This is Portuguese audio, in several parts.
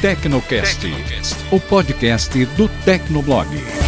Tecnocast, o podcast do Tecnoblog.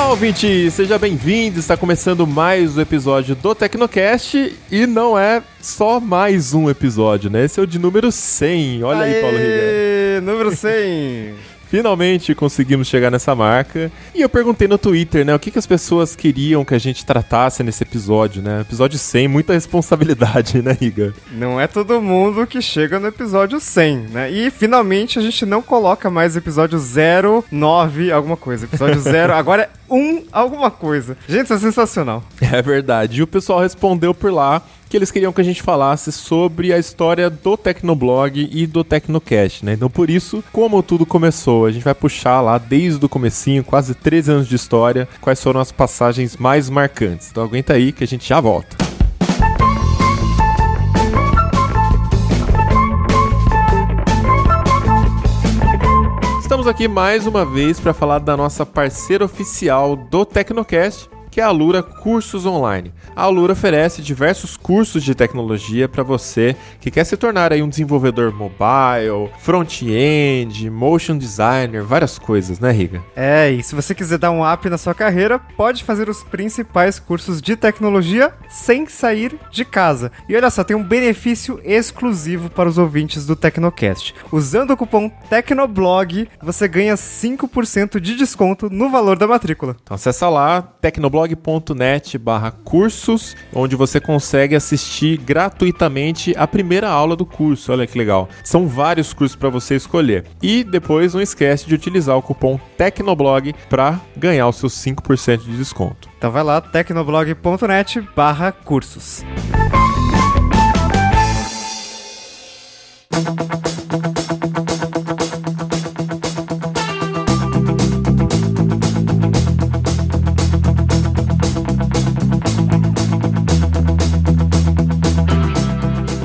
Olá, ouvinte! Seja bem-vindo! Está começando mais um episódio do Tecnocast e não é só mais um episódio, né? Esse é o de número 100. Olha aí, Paulo Riga. número 100! Finalmente conseguimos chegar nessa marca. E eu perguntei no Twitter, né, o que, que as pessoas queriam que a gente tratasse nesse episódio, né? Episódio 100, muita responsabilidade, né, Riga? Não é todo mundo que chega no episódio 100, né? E finalmente a gente não coloca mais episódio 0, 9, alguma coisa. Episódio 0, agora 1, alguma coisa. Gente, isso é sensacional. É verdade. E o pessoal respondeu por lá que eles queriam que a gente falasse sobre a história do Tecnoblog e do Tecnocast, né? Então por isso, como tudo começou, a gente vai puxar lá desde o comecinho, quase 13 anos de história, quais foram as passagens mais marcantes. Então aguenta aí que a gente já volta. Aqui mais uma vez para falar da nossa parceira oficial do Tecnocast, que é a Alura Cursos Online. A Alura oferece diversos cursos de tecnologia para você que quer se tornar aí um desenvolvedor mobile, front-end, motion designer, várias coisas, né, Riga? É, e se você quiser dar um up na sua carreira, pode fazer os principais cursos de tecnologia sem sair de casa. E olha só, tem um benefício exclusivo para os ouvintes do Tecnocast. Usando o cupom TECNOBLOG, você ganha 5% de desconto no valor da matrícula. Então acessa lá, tecnoblog blog.net cursos, onde você consegue assistir gratuitamente a primeira aula do curso. Olha que legal. São vários cursos para você escolher. E depois não esquece de utilizar o cupom Tecnoblog para ganhar os seus 5% de desconto. Então vai lá, tecnoblog.net barra cursos.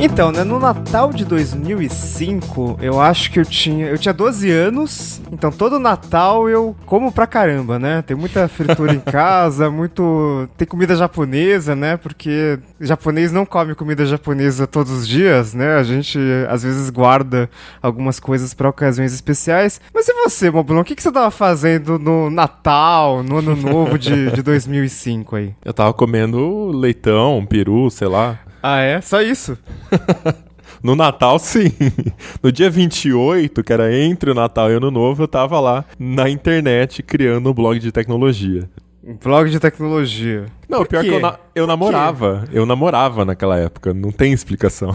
Então, né, no Natal de 2005, eu acho que eu tinha, eu tinha 12 anos, então todo Natal eu como pra caramba, né? Tem muita fritura em casa, muito tem comida japonesa, né? Porque japonês não come comida japonesa todos os dias, né? A gente às vezes guarda algumas coisas para ocasiões especiais. Mas e você, Moblon, o que, que você tava fazendo no Natal, no Ano Novo de, de 2005 aí? Eu tava comendo leitão, peru, sei lá. Ah, é? Só isso? No Natal, sim. No dia 28, que era entre o Natal e o Ano Novo, eu tava lá na internet criando um blog de tecnologia. Blog de tecnologia. Não, Por pior quê? que eu, na- eu namorava. Eu namorava naquela época, não tem explicação.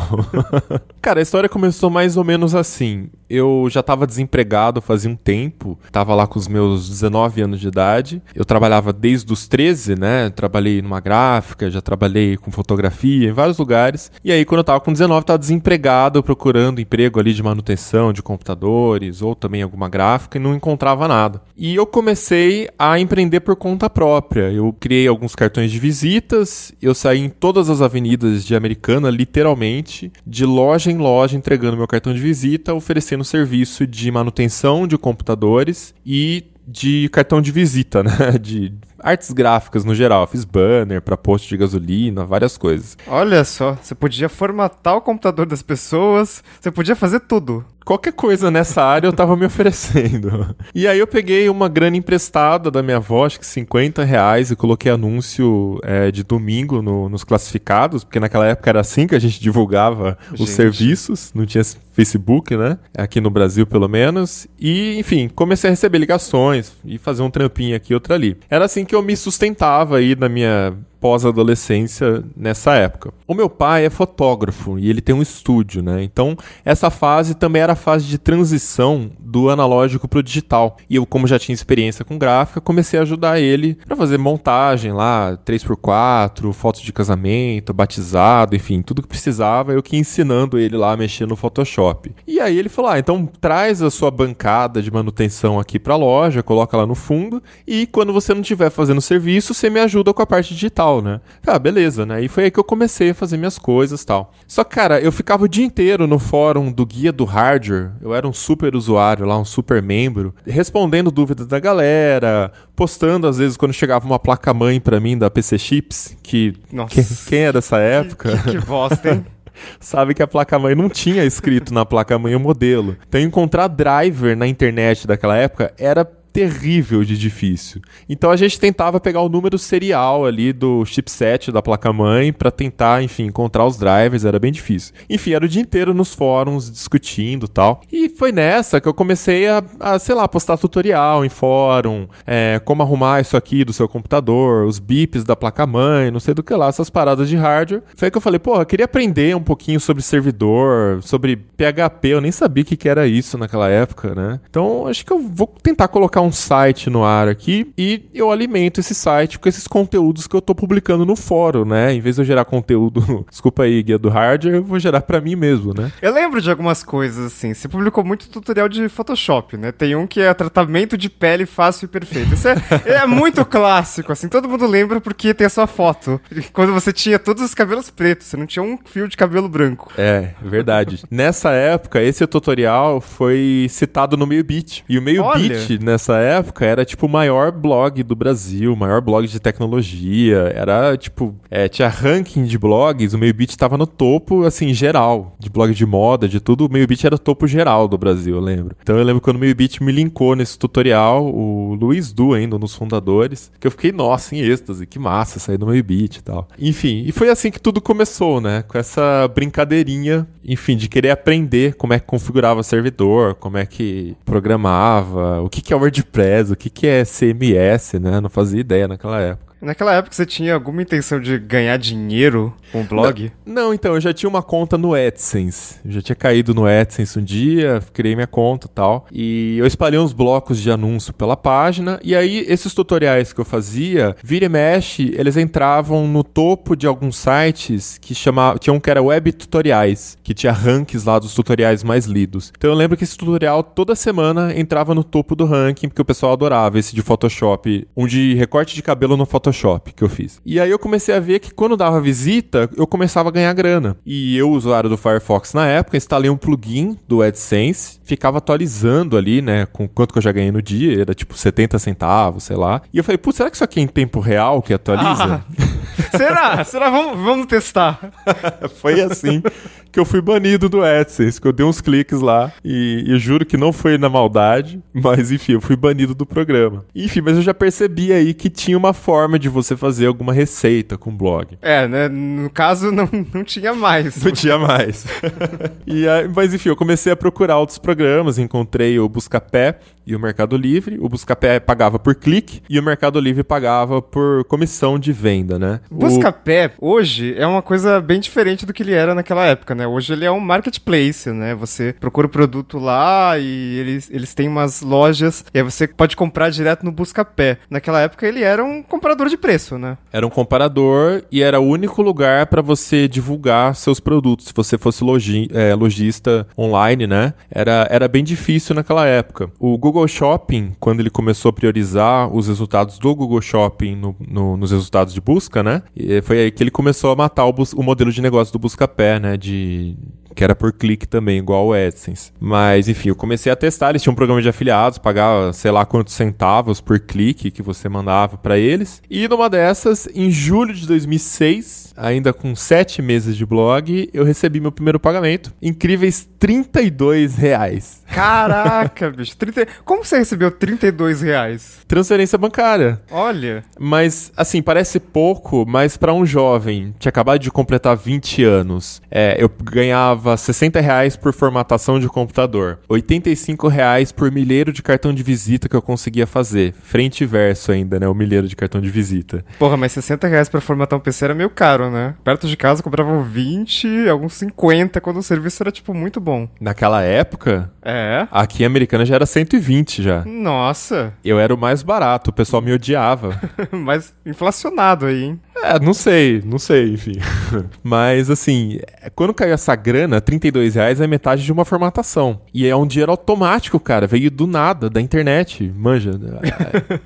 Cara, a história começou mais ou menos assim. Eu já tava desempregado fazia um tempo, tava lá com os meus 19 anos de idade. Eu trabalhava desde os 13, né? Trabalhei numa gráfica, já trabalhei com fotografia em vários lugares. E aí, quando eu tava com 19, tava desempregado, procurando emprego ali de manutenção de computadores ou também alguma gráfica e não encontrava nada. E eu comecei a empreender por conta própria. Eu criei alguns cartões de visitas, eu saí em todas as avenidas de Americana, literalmente, de loja em loja entregando meu cartão de visita, oferecendo serviço de manutenção de computadores e de cartão de visita, né? De artes gráficas no geral. Fiz banner para posto de gasolina, várias coisas. Olha só, você podia formatar o computador das pessoas, você podia fazer tudo. Qualquer coisa nessa área eu tava me oferecendo. E aí eu peguei uma grana emprestada da minha avó, acho que 50 reais, e coloquei anúncio é, de domingo no- nos classificados, porque naquela época era assim que a gente divulgava os Gente. serviços, não tinha Facebook, né? Aqui no Brasil, pelo menos. E, enfim, comecei a receber ligações e fazer um trampinho aqui, outro ali. Era assim que eu me sustentava aí na minha pós-adolescência nessa época. O meu pai é fotógrafo e ele tem um estúdio, né? Então, essa fase também era a fase de transição do analógico pro digital. E eu, como já tinha experiência com gráfica, comecei a ajudar ele para fazer montagem lá, 3x4, fotos de casamento, batizado, enfim, tudo que precisava, eu que ensinando ele lá a mexer no Photoshop. E aí ele falou: "Ah, então traz a sua bancada de manutenção aqui pra loja, coloca lá no fundo, e quando você não estiver fazendo serviço, você me ajuda com a parte digital tutorial, né? Ah, beleza, né? E foi aí que eu comecei a fazer minhas coisas tal. Só que, cara, eu ficava o dia inteiro no fórum do Guia do Hardware. Eu era um super usuário lá, um super membro, respondendo dúvidas da galera, postando às vezes quando chegava uma placa-mãe pra mim da PC Chips, que. Nossa. Quem, quem é dessa época? Que, que bosta, hein? sabe que a placa-mãe não tinha escrito na placa-mãe o modelo. Então encontrar driver na internet daquela época era terrível de difícil. Então a gente tentava pegar o número serial ali do chipset da placa-mãe para tentar, enfim, encontrar os drivers, era bem difícil. Enfim, era o dia inteiro nos fóruns discutindo tal. E foi nessa que eu comecei a, a sei lá, postar tutorial em fórum, é, como arrumar isso aqui do seu computador, os bips da placa-mãe, não sei do que lá, essas paradas de hardware. Foi aí que eu falei, pô, eu queria aprender um pouquinho sobre servidor, sobre PHP, eu nem sabia o que, que era isso naquela época, né? Então acho que eu vou tentar colocar colocar um site no ar aqui e eu alimento esse site com esses conteúdos que eu tô publicando no fórum, né? Em vez de eu gerar conteúdo, desculpa aí, guia do hardware, eu vou gerar para mim mesmo, né? Eu lembro de algumas coisas assim. Você publicou muito tutorial de Photoshop, né? Tem um que é tratamento de pele fácil e perfeito. Isso é, é muito clássico, assim. Todo mundo lembra porque tem a sua foto. Quando você tinha todos os cabelos pretos, você não tinha um fio de cabelo branco. É, verdade. Nessa época, esse tutorial foi citado no Meio Beat. E o Meio Beat, nessa nessa época era tipo o maior blog do Brasil, o maior blog de tecnologia. Era tipo, é, tinha ranking de blogs, o Meio Beat tava no topo, assim, geral, de blog de moda, de tudo. O Meio Beat era o topo geral do Brasil, eu lembro. Então eu lembro quando o Meio Beat me linkou nesse tutorial, o Luiz Du, ainda, dos fundadores, que eu fiquei, nossa, em êxtase, que massa sair do Meio Beat e tal. Enfim, e foi assim que tudo começou, né? Com essa brincadeirinha, enfim, de querer aprender como é que configurava servidor, como é que programava, o que, que é WordPress WordPress, o que, que é CMS, né? Não fazia ideia naquela época. Naquela época você tinha alguma intenção de ganhar dinheiro com o blog? Não, não, então, eu já tinha uma conta no AdSense. Eu já tinha caído no AdSense um dia, criei minha conta e tal. E eu espalhei uns blocos de anúncio pela página. E aí, esses tutoriais que eu fazia, vira e mexe, eles entravam no topo de alguns sites que chamavam. Tinha um que era Web Tutoriais, que tinha rankings lá dos tutoriais mais lidos. Então eu lembro que esse tutorial toda semana entrava no topo do ranking, porque o pessoal adorava esse de Photoshop. Um de recorte de cabelo no Photoshop Photoshop que eu fiz. E aí eu comecei a ver que quando dava visita, eu começava a ganhar grana. E eu, usuário do Firefox na época, instalei um plugin do AdSense, ficava atualizando ali, né, com quanto que eu já ganhei no dia, era tipo 70 centavos, sei lá. E eu falei, putz, será que isso aqui é em tempo real que atualiza? Ah, será? será? Vamos, vamos testar. Foi assim que eu fui banido do AdSense, que eu dei uns cliques lá e eu juro que não foi na maldade, mas enfim, eu fui banido do programa. Enfim, mas eu já percebi aí que tinha uma forma de você fazer alguma receita com o blog. É, né? No caso, não, não tinha mais. Não tinha mais. e aí, mas enfim, eu comecei a procurar outros programas, encontrei o Buscapé e o Mercado Livre. O Buscapé pagava por clique e o Mercado Livre pagava por comissão de venda, né? Buscapé, o... hoje, é uma coisa bem diferente do que ele era naquela época, né? Hoje ele é um marketplace, né? Você procura o produto lá e eles, eles têm umas lojas e aí você pode comprar direto no Buscapé. Naquela época ele era um comprador de preço, né? Era um comparador e era o único lugar para você divulgar seus produtos. Se você fosse logi é, lojista online, né? Era, era bem difícil naquela época. O Google Shopping, quando ele começou a priorizar os resultados do Google Shopping no, no, nos resultados de busca, né? Foi aí que ele começou a matar o, o modelo de negócio do Buscapé, né? De que era por clique também, igual o AdSense. Mas, enfim, eu comecei a testar, eles tinham um programa de afiliados, pagava sei lá quantos centavos por clique que você mandava para eles. E numa dessas, em julho de 2006, ainda com sete meses de blog, eu recebi meu primeiro pagamento. Incríveis 32 reais. Caraca, bicho. 30... Como você recebeu 32 reais? Transferência bancária. Olha. Mas, assim, parece pouco, mas para um jovem, tinha acabado de completar 20 anos, é, eu ganhava 60 reais por formatação de computador, 85 reais por milheiro de cartão de visita que eu conseguia fazer. Frente e verso ainda, né? O milheiro de cartão de visita. Porra, mas 60 reais pra formatar um PC era meio caro, né? Perto de casa compravam 20, alguns 50, quando o serviço era, tipo, muito bom. Naquela época? É. Aqui em Americana já era 120 já. Nossa. Eu era o mais barato, o pessoal me odiava. mas inflacionado aí, hein? É, não sei, não sei, enfim. Mas, assim, quando caiu essa grana, 32 reais é metade de uma formatação. E é um dinheiro automático, cara. Veio do nada, da internet. Manja.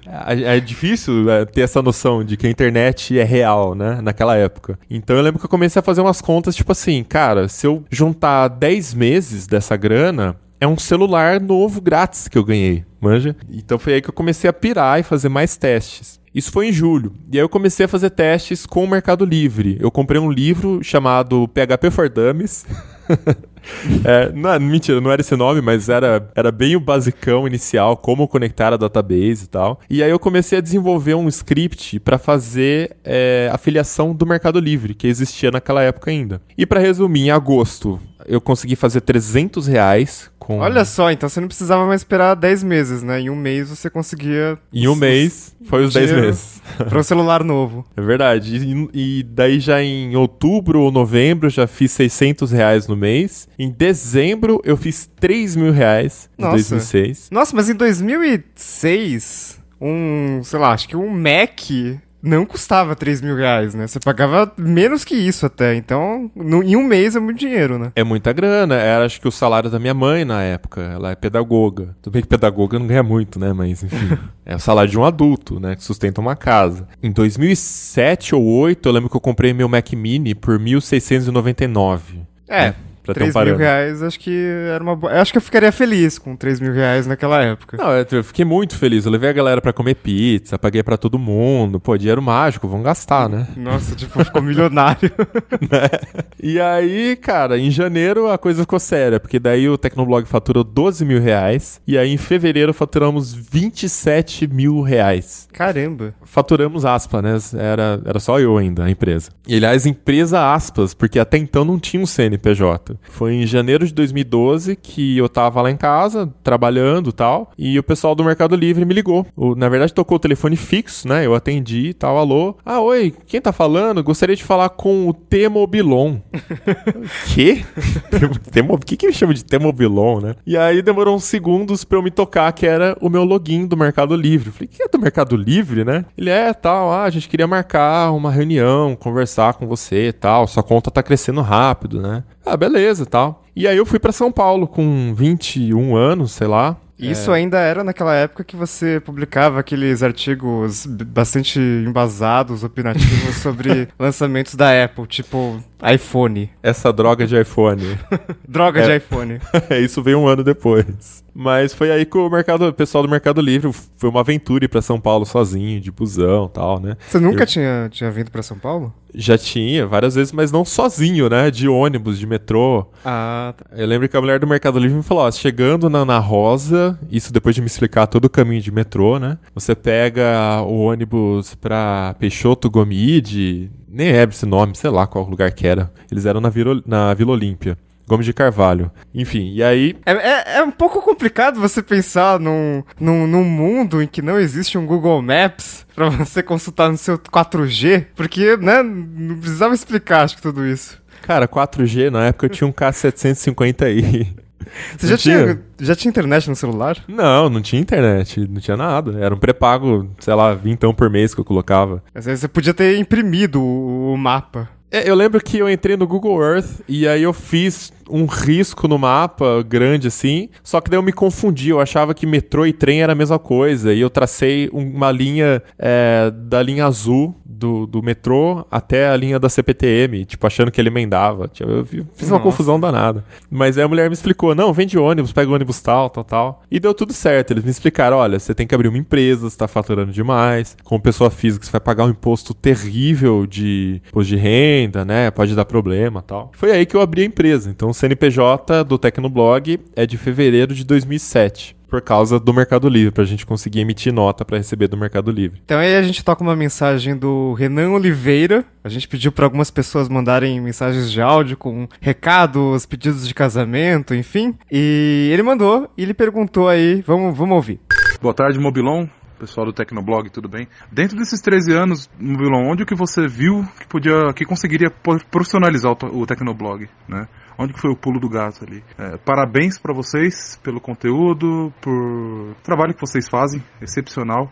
É, é, é difícil é, ter essa noção de que a internet é real, né? Naquela época. Então eu lembro que eu comecei a fazer umas contas, tipo assim, cara, se eu juntar 10 meses dessa grana, é um celular novo grátis que eu ganhei, manja? Então foi aí que eu comecei a pirar e fazer mais testes. Isso foi em julho. E aí eu comecei a fazer testes com o Mercado Livre. Eu comprei um livro chamado PHP for Dummies. é, não, mentira, não era esse nome, mas era, era bem o basicão inicial, como conectar a database e tal. E aí eu comecei a desenvolver um script para fazer é, a filiação do Mercado Livre, que existia naquela época ainda. E para resumir, em agosto eu consegui fazer 300 reais com... Olha só, então você não precisava mais esperar 10 meses, né? Em um mês você conseguia... Em um mês foi os 10 meses. para um celular novo. É verdade. E, e, daí já em outubro ou novembro já fiz 600 reais no mês. Em dezembro eu fiz 3 mil reais em Nossa. 2006. Nossa, mas em 2006 um, sei lá, acho que um Mac não custava 3 mil reais, né? Você pagava menos que isso até. Então, no, em um mês é muito dinheiro, né? É muita grana. Era acho que o salário da minha mãe na época. Ela é pedagoga. Tudo bem que pedagoga não ganha muito, né? Mas, enfim. é o salário de um adulto, né? Que sustenta uma casa. Em 2007 ou 2008, eu lembro que eu comprei meu Mac Mini por 1.699. É. Né? Pra 3 um mil reais, acho que era uma boa. Acho que eu ficaria feliz com 3 mil reais naquela época. Não, eu fiquei muito feliz. Eu levei a galera pra comer pizza, paguei pra todo mundo. Pô, dinheiro mágico, vamos gastar, né? Nossa, tipo, ficou milionário. né? E aí, cara, em janeiro a coisa ficou séria, porque daí o Tecnoblog faturou 12 mil reais. E aí em fevereiro faturamos 27 mil reais. Caramba. Faturamos aspas, né? Era, era só eu ainda, a empresa. E aliás, empresa aspas, porque até então não tinha um CNPJ. Foi em janeiro de 2012 que eu tava lá em casa, trabalhando e tal, e o pessoal do Mercado Livre me ligou. O, na verdade, tocou o telefone fixo, né? Eu atendi e tal, alô. Ah, oi, quem tá falando? Gostaria de falar com o Temobilon. Quê? Temo, o que que me chama de Temobilon, né? E aí demorou uns segundos pra eu me tocar que era o meu login do Mercado Livre. falei, que é do Mercado Livre, né? Ele é, tal, ah, a gente queria marcar uma reunião, conversar com você e tal, sua conta tá crescendo rápido, né? Ah, beleza tal. E aí eu fui para São Paulo com 21 anos, sei lá. Isso é... ainda era naquela época que você publicava aqueles artigos bastante embasados, opinativos sobre lançamentos da Apple, tipo iPhone. Essa droga de iPhone. droga é... de iPhone. Isso veio um ano depois. Mas foi aí que o mercado, o pessoal do Mercado Livre foi uma aventura ir pra São Paulo sozinho, de busão e tal, né? Você nunca eu... tinha, tinha vindo para São Paulo? Já tinha, várias vezes, mas não sozinho, né? De ônibus, de metrô. Ah, tá. Eu lembro que a mulher do Mercado Livre me falou: ó, chegando na, na Rosa, isso depois de me explicar todo o caminho de metrô, né? Você pega o ônibus pra Peixoto Gomide, nem é esse nome, sei lá qual lugar que era. Eles eram na, Vila, na Vila Olímpia. Gomes de Carvalho. Enfim, e aí. É, é, é, um pouco complicado você pensar num, num, num mundo em que não existe um Google Maps para você consultar no seu 4G, porque, né, não precisava explicar, acho que tudo isso. Cara, 4G, na época eu tinha um K750i. Você já tinha, já tinha internet no celular? Não, não tinha internet, não tinha nada. Era um pré-pago, sei lá, vintão por mês que eu colocava. Mas aí você podia ter imprimido o, o mapa. É, eu lembro que eu entrei no Google Earth e aí eu fiz um risco no mapa grande assim, só que daí eu me confundi, eu achava que metrô e trem era a mesma coisa, e eu tracei uma linha é, da linha azul do, do metrô até a linha da CPTM, tipo, achando que ele emendava. Tipo, eu fiz uma Nossa. confusão danada. Mas aí a mulher me explicou: não, vem de ônibus, pega o ônibus tal, tal, tal. E deu tudo certo. Eles me explicaram: olha, você tem que abrir uma empresa, você tá faturando demais. Como pessoa física, você vai pagar um imposto terrível de imposto de renda, né? Pode dar problema tal. Foi aí que eu abri a empresa. Então CNPJ do Tecnoblog é de fevereiro de 2007 por causa do Mercado Livre, para a gente conseguir emitir nota para receber do Mercado Livre. Então aí a gente toca uma mensagem do Renan Oliveira. A gente pediu para algumas pessoas mandarem mensagens de áudio com recados, pedidos de casamento, enfim. E ele mandou e ele perguntou aí, vamos, vamos ouvir. Boa tarde, Mobilon pessoal do Tecnoblog, tudo bem? Dentro desses 13 anos, Mobilon, onde que você viu que podia, que conseguiria profissionalizar o, o Tecnoblog, né? Onde que foi o pulo do gato ali? É, parabéns para vocês pelo conteúdo, por trabalho que vocês fazem, excepcional.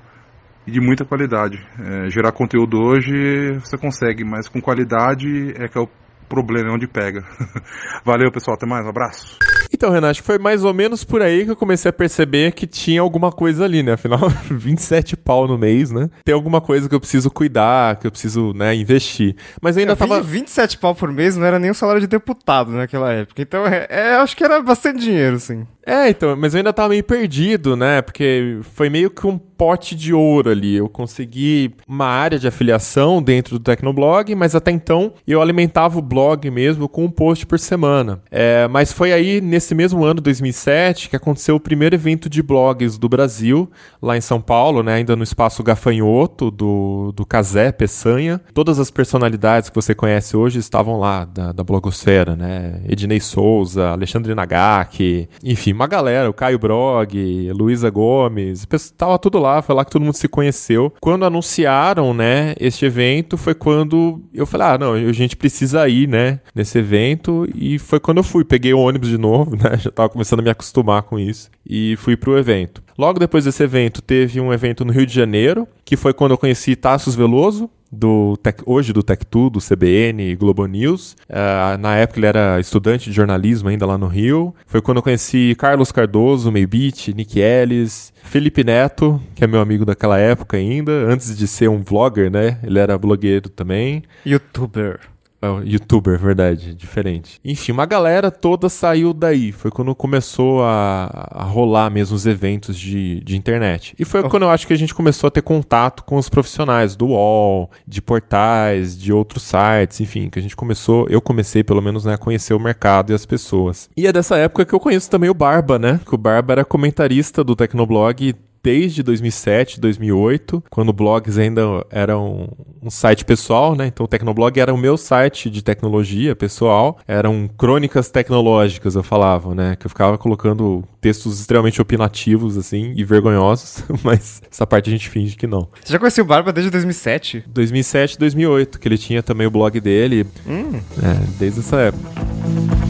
e de muita qualidade. É, gerar conteúdo hoje você consegue, mas com qualidade é que é o problema, é onde pega. Valeu, pessoal, até mais, um abraço. Então, Renato, acho que foi mais ou menos por aí que eu comecei a perceber que tinha alguma coisa ali, né? Afinal, 27 pau no mês, né? Tem alguma coisa que eu preciso cuidar, que eu preciso, né, investir. Mas ainda eu tava. 27 pau por mês não era nem o salário de deputado naquela época. Então, é, é, acho que era bastante dinheiro, sim. É, então, mas eu ainda tava meio perdido, né? Porque foi meio que um pote de ouro ali. Eu consegui uma área de afiliação dentro do Tecnoblog, mas até então eu alimentava o blog mesmo com um post por semana. É, mas foi aí, nesse mesmo ano, 2007, que aconteceu o primeiro evento de blogs do Brasil, lá em São Paulo, né? Ainda no espaço Gafanhoto, do, do Casé Peçanha. Todas as personalidades que você conhece hoje estavam lá, da, da blogosfera, né? Ednei Souza, Alexandre Nagaki, enfim uma galera, o Caio Brog, Luísa Gomes, tava tudo lá, foi lá que todo mundo se conheceu. Quando anunciaram, né, este evento, foi quando eu falei, ah, não, a gente precisa ir, né, nesse evento, e foi quando eu fui, peguei o ônibus de novo, né, já tava começando a me acostumar com isso, e fui pro evento. Logo depois desse evento, teve um evento no Rio de Janeiro, que foi quando eu conheci Tassos Veloso, do Tech, hoje do Tech2, do CBN Globo News. Uh, na época ele era estudante de jornalismo ainda lá no Rio. Foi quando eu conheci Carlos Cardoso, Meibit, Nick Ellis, Felipe Neto, que é meu amigo daquela época ainda, antes de ser um vlogger, né? Ele era blogueiro também. Youtuber. Oh, youtuber, verdade, diferente. Enfim, uma galera toda saiu daí. Foi quando começou a, a rolar mesmo os eventos de, de internet. E foi oh. quando eu acho que a gente começou a ter contato com os profissionais do UOL, de portais, de outros sites, enfim, que a gente começou, eu comecei pelo menos né, a conhecer o mercado e as pessoas. E é dessa época que eu conheço também o Barba, né? Que o Barba era comentarista do Tecnoblog desde 2007, 2008, quando blogs ainda eram um site pessoal, né? Então o Tecnoblog era o meu site de tecnologia pessoal, eram crônicas tecnológicas, eu falava, né? Que eu ficava colocando textos extremamente opinativos, assim, e vergonhosos, mas essa parte a gente finge que não. Você já conhecia o Barba desde 2007? 2007, 2008, que ele tinha também o blog dele, hum. é, desde essa época.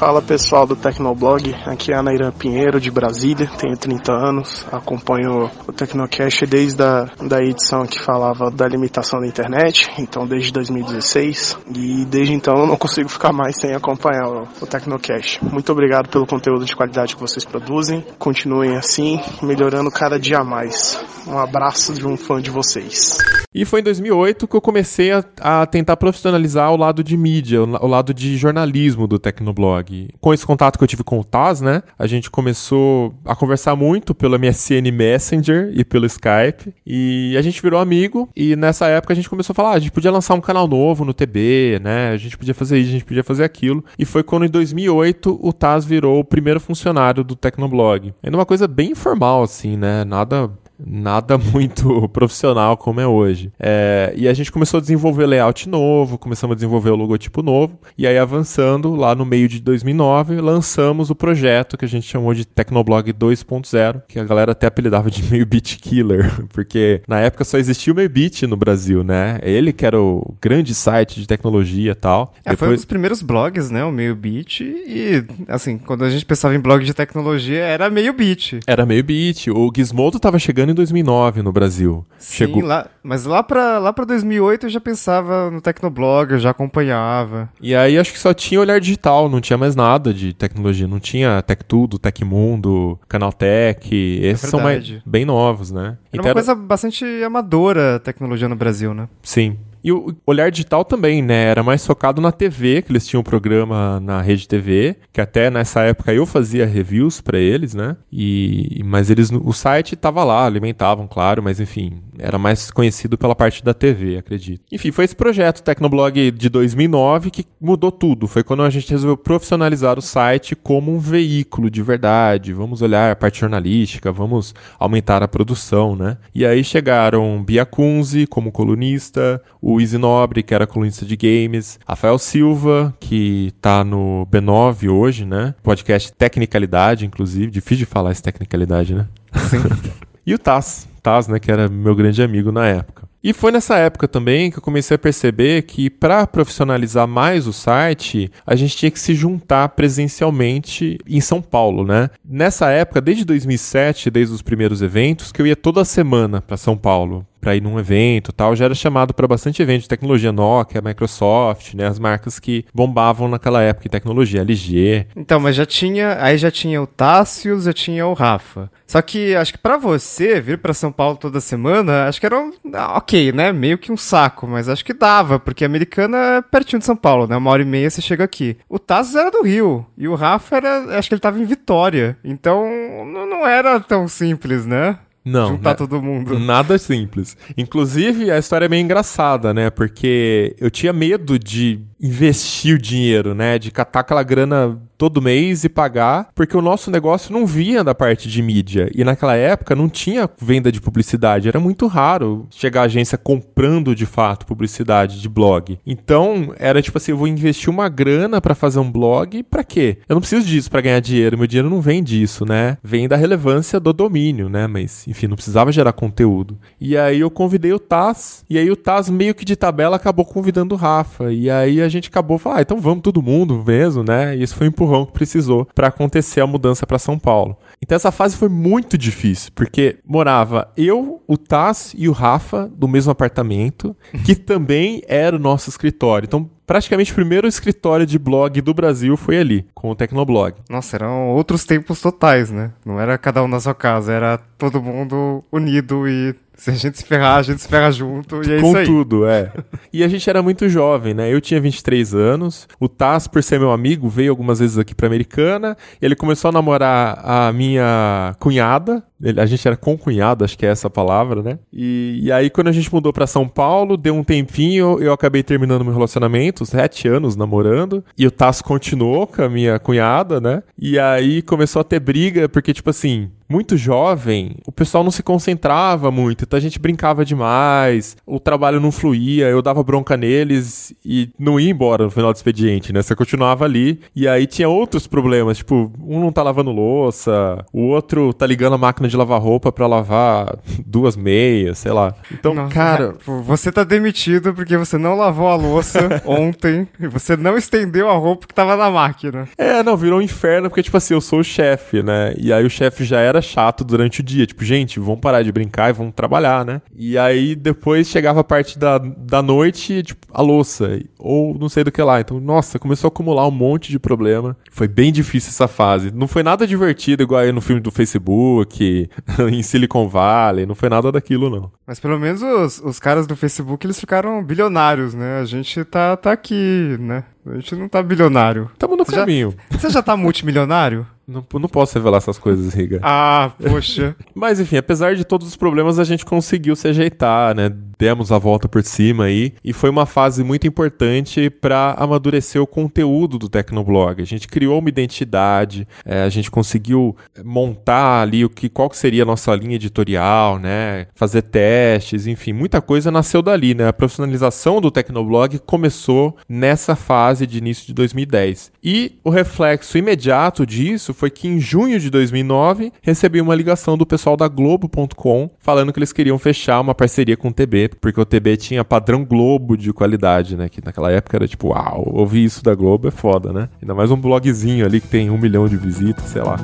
Fala pessoal do Tecnoblog, aqui é a Naira Pinheiro de Brasília, tenho 30 anos, acompanho o Tecnocast desde a da edição que falava da limitação da internet, então desde 2016, e desde então eu não consigo ficar mais sem acompanhar o, o Tecnocast. Muito obrigado pelo conteúdo de qualidade que vocês produzem, continuem assim, melhorando cada dia mais. Um abraço de um fã de vocês. E foi em 2008 que eu comecei a, a tentar profissionalizar o lado de mídia, o, o lado de jornalismo do Tecnoblog. Com esse contato que eu tive com o Taz, né? A gente começou a conversar muito pelo MSN Messenger e pelo Skype. E a gente virou amigo. E nessa época a gente começou a falar: ah, a gente podia lançar um canal novo no TB, né? A gente podia fazer isso, a gente podia fazer aquilo. E foi quando em 2008 o Taz virou o primeiro funcionário do Tecnoblog. Ainda uma coisa bem informal, assim, né? Nada nada muito profissional como é hoje. É, e a gente começou a desenvolver layout novo, começamos a desenvolver o logotipo novo, e aí avançando, lá no meio de 2009, lançamos o projeto que a gente chamou de Tecnoblog 2.0, que a galera até apelidava de meio bit killer, porque na época só existia o meio bit no Brasil, né? Ele que era o grande site de tecnologia e tal. É, Depois... foi um dos primeiros blogs, né? O meio bit, e assim, quando a gente pensava em blog de tecnologia, era meio bit. Era meio bit. O Gizmodo tava chegando em 2009 no Brasil. Sim, Chegou... lá, mas lá pra, lá pra 2008 eu já pensava no Tecnoblog, eu já acompanhava. E aí acho que só tinha Olhar Digital, não tinha mais nada de tecnologia. Não tinha Tech Tudo, Tecmundo, Canaltech. Esses é são mais, bem novos, né? Era então, uma coisa bastante amadora a tecnologia no Brasil, né? Sim. E o Olhar Digital também, né? Era mais focado na TV, que eles tinham um programa na Rede TV, que até nessa época eu fazia reviews para eles, né? E mas eles o site tava lá, alimentavam, claro, mas enfim, era mais conhecido pela parte da TV, acredito. Enfim, foi esse projeto Tecnoblog de 2009 que mudou tudo. Foi quando a gente resolveu profissionalizar o site como um veículo de verdade. Vamos olhar a parte jornalística, vamos aumentar a produção, né? E aí chegaram Bia Kunze como colunista, o Easy Nobre, que era colunista de games, Rafael Silva, que tá no B9 hoje, né? Podcast Tecnicalidade, inclusive. Difícil de falar essa tecnicalidade, né? Sim. e o Taz, Taz, né, que era meu grande amigo na época. E foi nessa época também que eu comecei a perceber que para profissionalizar mais o site, a gente tinha que se juntar presencialmente em São Paulo, né? Nessa época, desde 2007, desde os primeiros eventos, que eu ia toda semana para São Paulo para ir num evento tal, já era chamado para bastante evento de tecnologia Nokia, Microsoft, né, as marcas que bombavam naquela época em tecnologia, LG. Então, mas já tinha, aí já tinha o Tássio, já tinha o Rafa. Só que acho que para você vir para São Paulo toda semana, acho que era um, ah, ok, né, meio que um saco, mas acho que dava, porque a Americana é pertinho de São Paulo, né, uma hora e meia você chega aqui. O Tássio era do Rio, e o Rafa era, acho que ele tava em Vitória, então não era tão simples, né? Não. Juntar todo mundo. Nada simples. Inclusive, a história é meio engraçada, né? Porque eu tinha medo de investir o dinheiro, né? De catar aquela grana todo mês e pagar, porque o nosso negócio não via da parte de mídia. E naquela época não tinha venda de publicidade, era muito raro chegar a agência comprando de fato publicidade de blog. Então, era tipo assim, eu vou investir uma grana para fazer um blog, para quê? Eu não preciso disso para ganhar dinheiro, meu dinheiro não vem disso, né? Vem da relevância do domínio, né? Mas, enfim, não precisava gerar conteúdo. E aí eu convidei o Taz, e aí o Taz meio que de tabela acabou convidando o Rafa. E aí a gente acabou falando, ah, então vamos todo mundo mesmo, né? E isso foi um empurrão que precisou para acontecer a mudança para São Paulo. Então essa fase foi muito difícil, porque morava eu, o Taz e o Rafa do mesmo apartamento, que também era o nosso escritório. Então praticamente o primeiro escritório de blog do Brasil foi ali, com o Tecnoblog. Nossa, eram outros tempos totais, né? Não era cada um na sua casa, era todo mundo unido e se a gente se ferrar, a gente se ferra junto e é Com isso aí. tudo, é. e a gente era muito jovem, né? Eu tinha 23 anos, o Taz, por ser meu amigo, veio algumas vezes aqui pra Americana, ele começou a namorar a minha cunhada, ele, a gente era concunhado, acho que é essa a palavra, né? E, e aí, quando a gente mudou para São Paulo, deu um tempinho, eu acabei terminando meu relacionamento, sete anos namorando, e o Tasso continuou com a minha cunhada, né? E aí começou a ter briga, porque, tipo assim, muito jovem, o pessoal não se concentrava muito, então a gente brincava demais, o trabalho não fluía, eu dava bronca neles e não ia embora no final do expediente, né? Você continuava ali, e aí tinha outros problemas, tipo, um não tá lavando louça, o outro tá ligando a máquina de lavar roupa para lavar duas meias, sei lá. Então, Nossa, cara. Você tá demitido porque você não lavou a louça ontem e você não estendeu a roupa que tava na máquina. É, não, virou um inferno porque, tipo assim, eu sou o chefe, né? E aí o chefe já era chato durante o dia. Tipo, gente, vamos parar de brincar e vamos trabalhar, né? E aí depois chegava a parte da, da noite, tipo, a louça. Ou não sei do que lá. Então, nossa, começou a acumular um monte de problema. Foi bem difícil essa fase. Não foi nada divertido igual aí no filme do Facebook, em Silicon Valley, não foi nada daquilo, não. Mas pelo menos os, os caras do Facebook, eles ficaram bilionários, né? A gente tá, tá aqui, né? A gente não tá bilionário. Tamo no você caminho. Já, você já tá multimilionário? Não, não posso revelar essas coisas, Riga. Ah, poxa. Mas enfim, apesar de todos os problemas, a gente conseguiu se ajeitar, né? Demos a volta por cima aí. E foi uma fase muito importante para amadurecer o conteúdo do Tecnoblog. A gente criou uma identidade, é, a gente conseguiu montar ali o que, qual que seria a nossa linha editorial, né? Fazer testes, enfim, muita coisa nasceu dali, né? A profissionalização do Tecnoblog começou nessa fase de início de 2010. E o reflexo imediato disso foi que em junho de 2009 recebi uma ligação do pessoal da Globo.com falando que eles queriam fechar uma parceria com o TB, porque o TB tinha padrão Globo de qualidade, né? Que naquela época era tipo, uau, ouvir isso da Globo é foda, né? Ainda mais um blogzinho ali que tem um milhão de visitas, sei lá.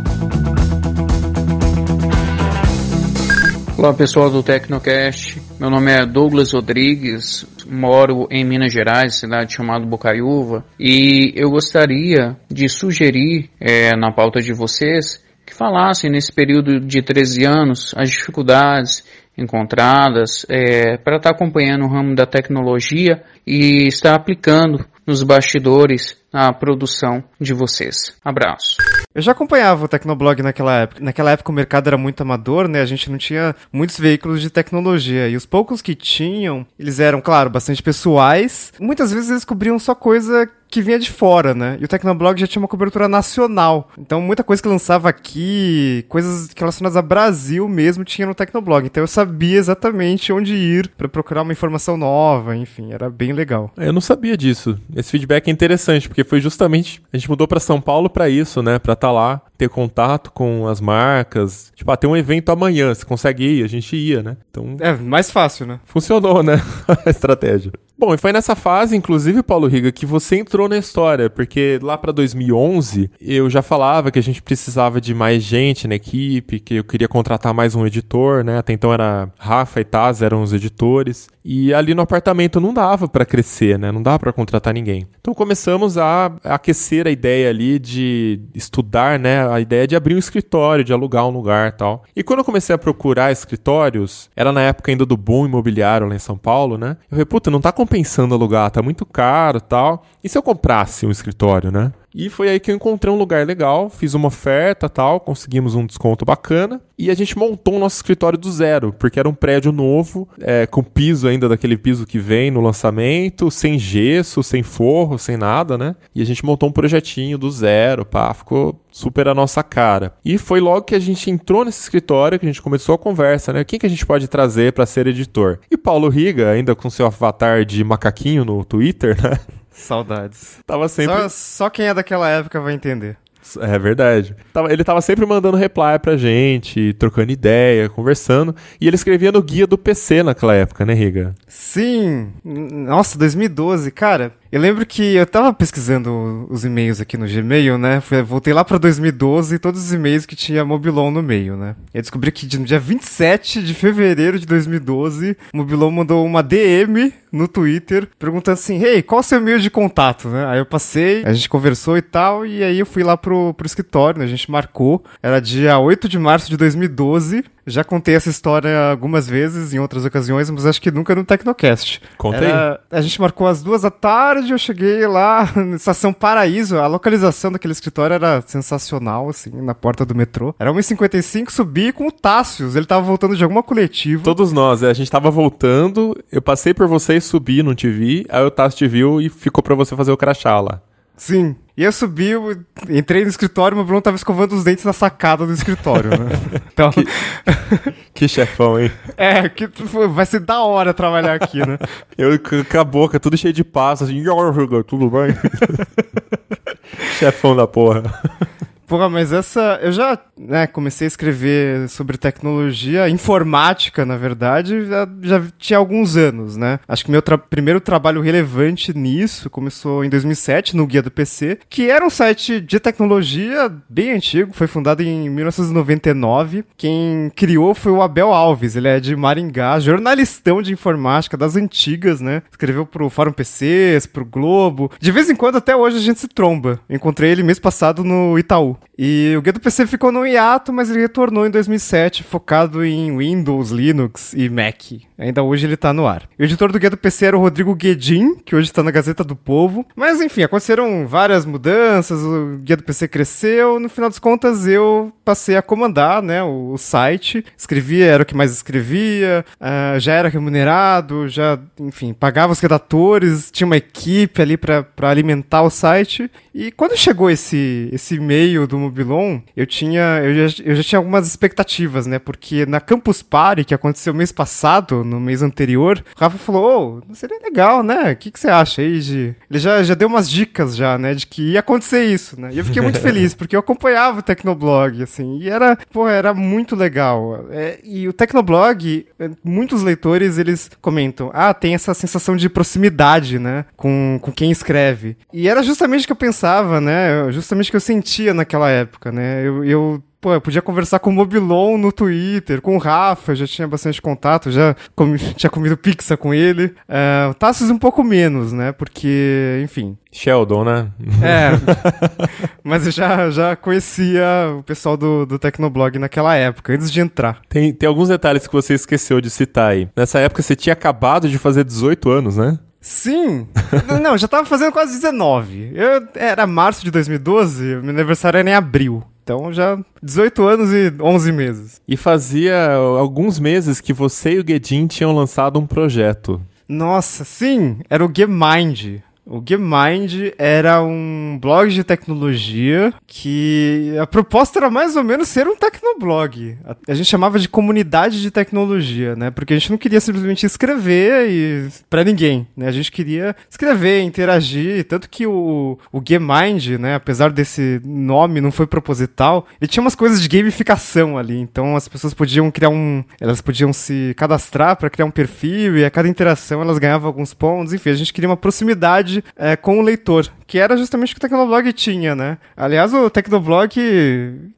Olá pessoal do Tecnocast, meu nome é Douglas Rodrigues, moro em Minas Gerais, cidade chamada Bocaiúva, e eu gostaria de sugerir é, na pauta de vocês que falassem nesse período de 13 anos as dificuldades encontradas é, para estar tá acompanhando o ramo da tecnologia e estar aplicando nos bastidores a produção de vocês. Abraço. Eu já acompanhava o Tecnoblog naquela época. Naquela época o mercado era muito amador, né? A gente não tinha muitos veículos de tecnologia. E os poucos que tinham, eles eram, claro, bastante pessoais. Muitas vezes eles cobriam só coisa que vinha de fora, né? E o Tecnoblog já tinha uma cobertura nacional. Então muita coisa que lançava aqui, coisas relacionadas a Brasil mesmo, tinha no Tecnoblog. Então eu sabia exatamente onde ir para procurar uma informação nova, enfim, era bem legal. Eu não sabia disso. Esse feedback é interessante, porque foi justamente a gente mudou para São Paulo para isso, né? Para estar tá lá, ter contato com as marcas. Tipo, ah, tem um evento amanhã, você consegue ir? A gente ia, né? Então. É, mais fácil, né? Funcionou, né? a estratégia. Bom, e foi nessa fase, inclusive, Paulo Riga, que você entrou na história, porque lá para 2011 eu já falava que a gente precisava de mais gente na equipe, que eu queria contratar mais um editor, né? Até então era Rafa e Taz eram os editores, e ali no apartamento não dava para crescer, né? Não dava para contratar ninguém. Então começamos a aquecer a ideia ali de estudar, né? A ideia de abrir um escritório, de alugar um lugar, tal. E quando eu comecei a procurar escritórios, era na época ainda do boom imobiliário lá em São Paulo, né? Eu falei, puta, não tá compensando alugar, tá muito caro tal. E se eu comprasse um escritório, né? E foi aí que eu encontrei um lugar legal, fiz uma oferta tal, conseguimos um desconto bacana e a gente montou o nosso escritório do zero, porque era um prédio novo, é, com piso ainda daquele piso que vem no lançamento, sem gesso, sem forro, sem nada, né? E a gente montou um projetinho do zero, pá, ficou super a nossa cara. E foi logo que a gente entrou nesse escritório que a gente começou a conversa, né? Quem que a gente pode trazer para ser editor? E Paulo Riga, ainda com seu avatar de macaquinho no Twitter, né? Saudades. Tava sempre. Só, só quem é daquela época vai entender. É verdade. Ele tava sempre mandando reply pra gente, trocando ideia, conversando. E ele escrevia no guia do PC naquela época, né, Riga? Sim. Nossa, 2012, cara. Eu lembro que eu tava pesquisando os e-mails aqui no Gmail, né? Voltei lá pra 2012 e todos os e-mails que tinha Mobilon no meio, né? E eu descobri que no dia 27 de fevereiro de 2012, Mobilon mandou uma DM no Twitter perguntando assim: Hey, qual o seu e-mail de contato, né? Aí eu passei, a gente conversou e tal, e aí eu fui lá pro, pro escritório, né? A gente marcou. Era dia 8 de março de 2012. Já contei essa história algumas vezes em outras ocasiões, mas acho que nunca no Tecnocast. Contei. a gente marcou às duas da tarde, eu cheguei lá na Estação Paraíso. A localização daquele escritório era sensacional, assim, na porta do metrô. Era 1h55, subi com o Tássios. Ele tava voltando de alguma coletiva. Todos nós, é, a gente tava voltando, eu passei por você e subi, não te vi, aí o Tássio te viu e ficou pra você fazer o crachá lá. Sim. E eu subi, eu entrei no escritório, meu Bruno tava escovando os dentes na sacada do escritório, né? Então... Que, que chefão, hein? É, que vai ser da hora trabalhar aqui, né? eu com a boca tudo cheio de pasta, assim, tudo bem? chefão da porra. Porra, mas essa. Eu já né, comecei a escrever sobre tecnologia, informática, na verdade, já, já tinha alguns anos, né? Acho que meu tra primeiro trabalho relevante nisso começou em 2007, no Guia do PC, que era um site de tecnologia bem antigo, foi fundado em 1999. Quem criou foi o Abel Alves, ele é de Maringá, jornalistão de informática das antigas, né? Escreveu pro Fórum PCs, pro Globo. De vez em quando, até hoje, a gente se tromba. Encontrei ele mês passado no Itaú. E o Guia do PC ficou no hiato, mas ele retornou em 2007, focado em Windows, Linux e Mac. Ainda hoje ele está no ar. O editor do Guia do PC era o Rodrigo Guedin, que hoje está na Gazeta do Povo. Mas enfim, aconteceram várias mudanças, o Guia do PC cresceu. No final das contas, eu passei a comandar né, o, o site. Escrevia, era o que mais escrevia, uh, já era remunerado, já, enfim, pagava os redatores, tinha uma equipe ali para alimentar o site. E quando chegou esse, esse e-mail do Mobilon, eu tinha. Eu já, eu já tinha algumas expectativas, né? Porque na Campus Party, que aconteceu mês passado, no mês anterior, o Rafa falou: Ô, oh, seria legal, né? O que, que você acha aí de. Ele já, já deu umas dicas já, né? De que ia acontecer isso, né? E eu fiquei muito feliz, porque eu acompanhava o Tecnoblog, assim, e era, pô, era muito legal. É, e o Tecnoblog, é, muitos leitores, eles comentam: ah, tem essa sensação de proximidade, né? Com, com quem escreve. E era justamente o que eu pensava pensava, né? Justamente o que eu sentia naquela época, né? Eu, eu pô, eu podia conversar com o Mobilon no Twitter, com o Rafa, já tinha bastante contato, já comi, tinha comido pizza com ele. O Tassos um pouco menos, né? Porque, enfim. Sheldon, né? É. mas eu já, já conhecia o pessoal do, do Tecnoblog naquela época, antes de entrar. Tem, tem alguns detalhes que você esqueceu de citar aí. Nessa época você tinha acabado de fazer 18 anos, né? Sim! não, já tava fazendo quase 19. Eu, era março de 2012, meu aniversário era em abril. Então já 18 anos e 11 meses. E fazia alguns meses que você e o Guedin tinham lançado um projeto. Nossa, sim! Era o GameMind. O GameMind era um blog de tecnologia que a proposta era mais ou menos ser um tecnoblog. A, gente chamava de comunidade de tecnologia, né? Porque a gente não queria simplesmente escrever e para ninguém, né? A gente queria escrever, interagir, tanto que o, o GameMind, né, apesar desse nome não foi proposital, ele tinha umas coisas de gamificação ali, então as pessoas podiam criar um, elas podiam se cadastrar para criar um perfil e a cada interação elas ganhavam alguns pontos, enfim, a gente queria uma proximidade é, com o leitor, que era justamente o que o Tecnoblog tinha, né? Aliás, o Tecnoblog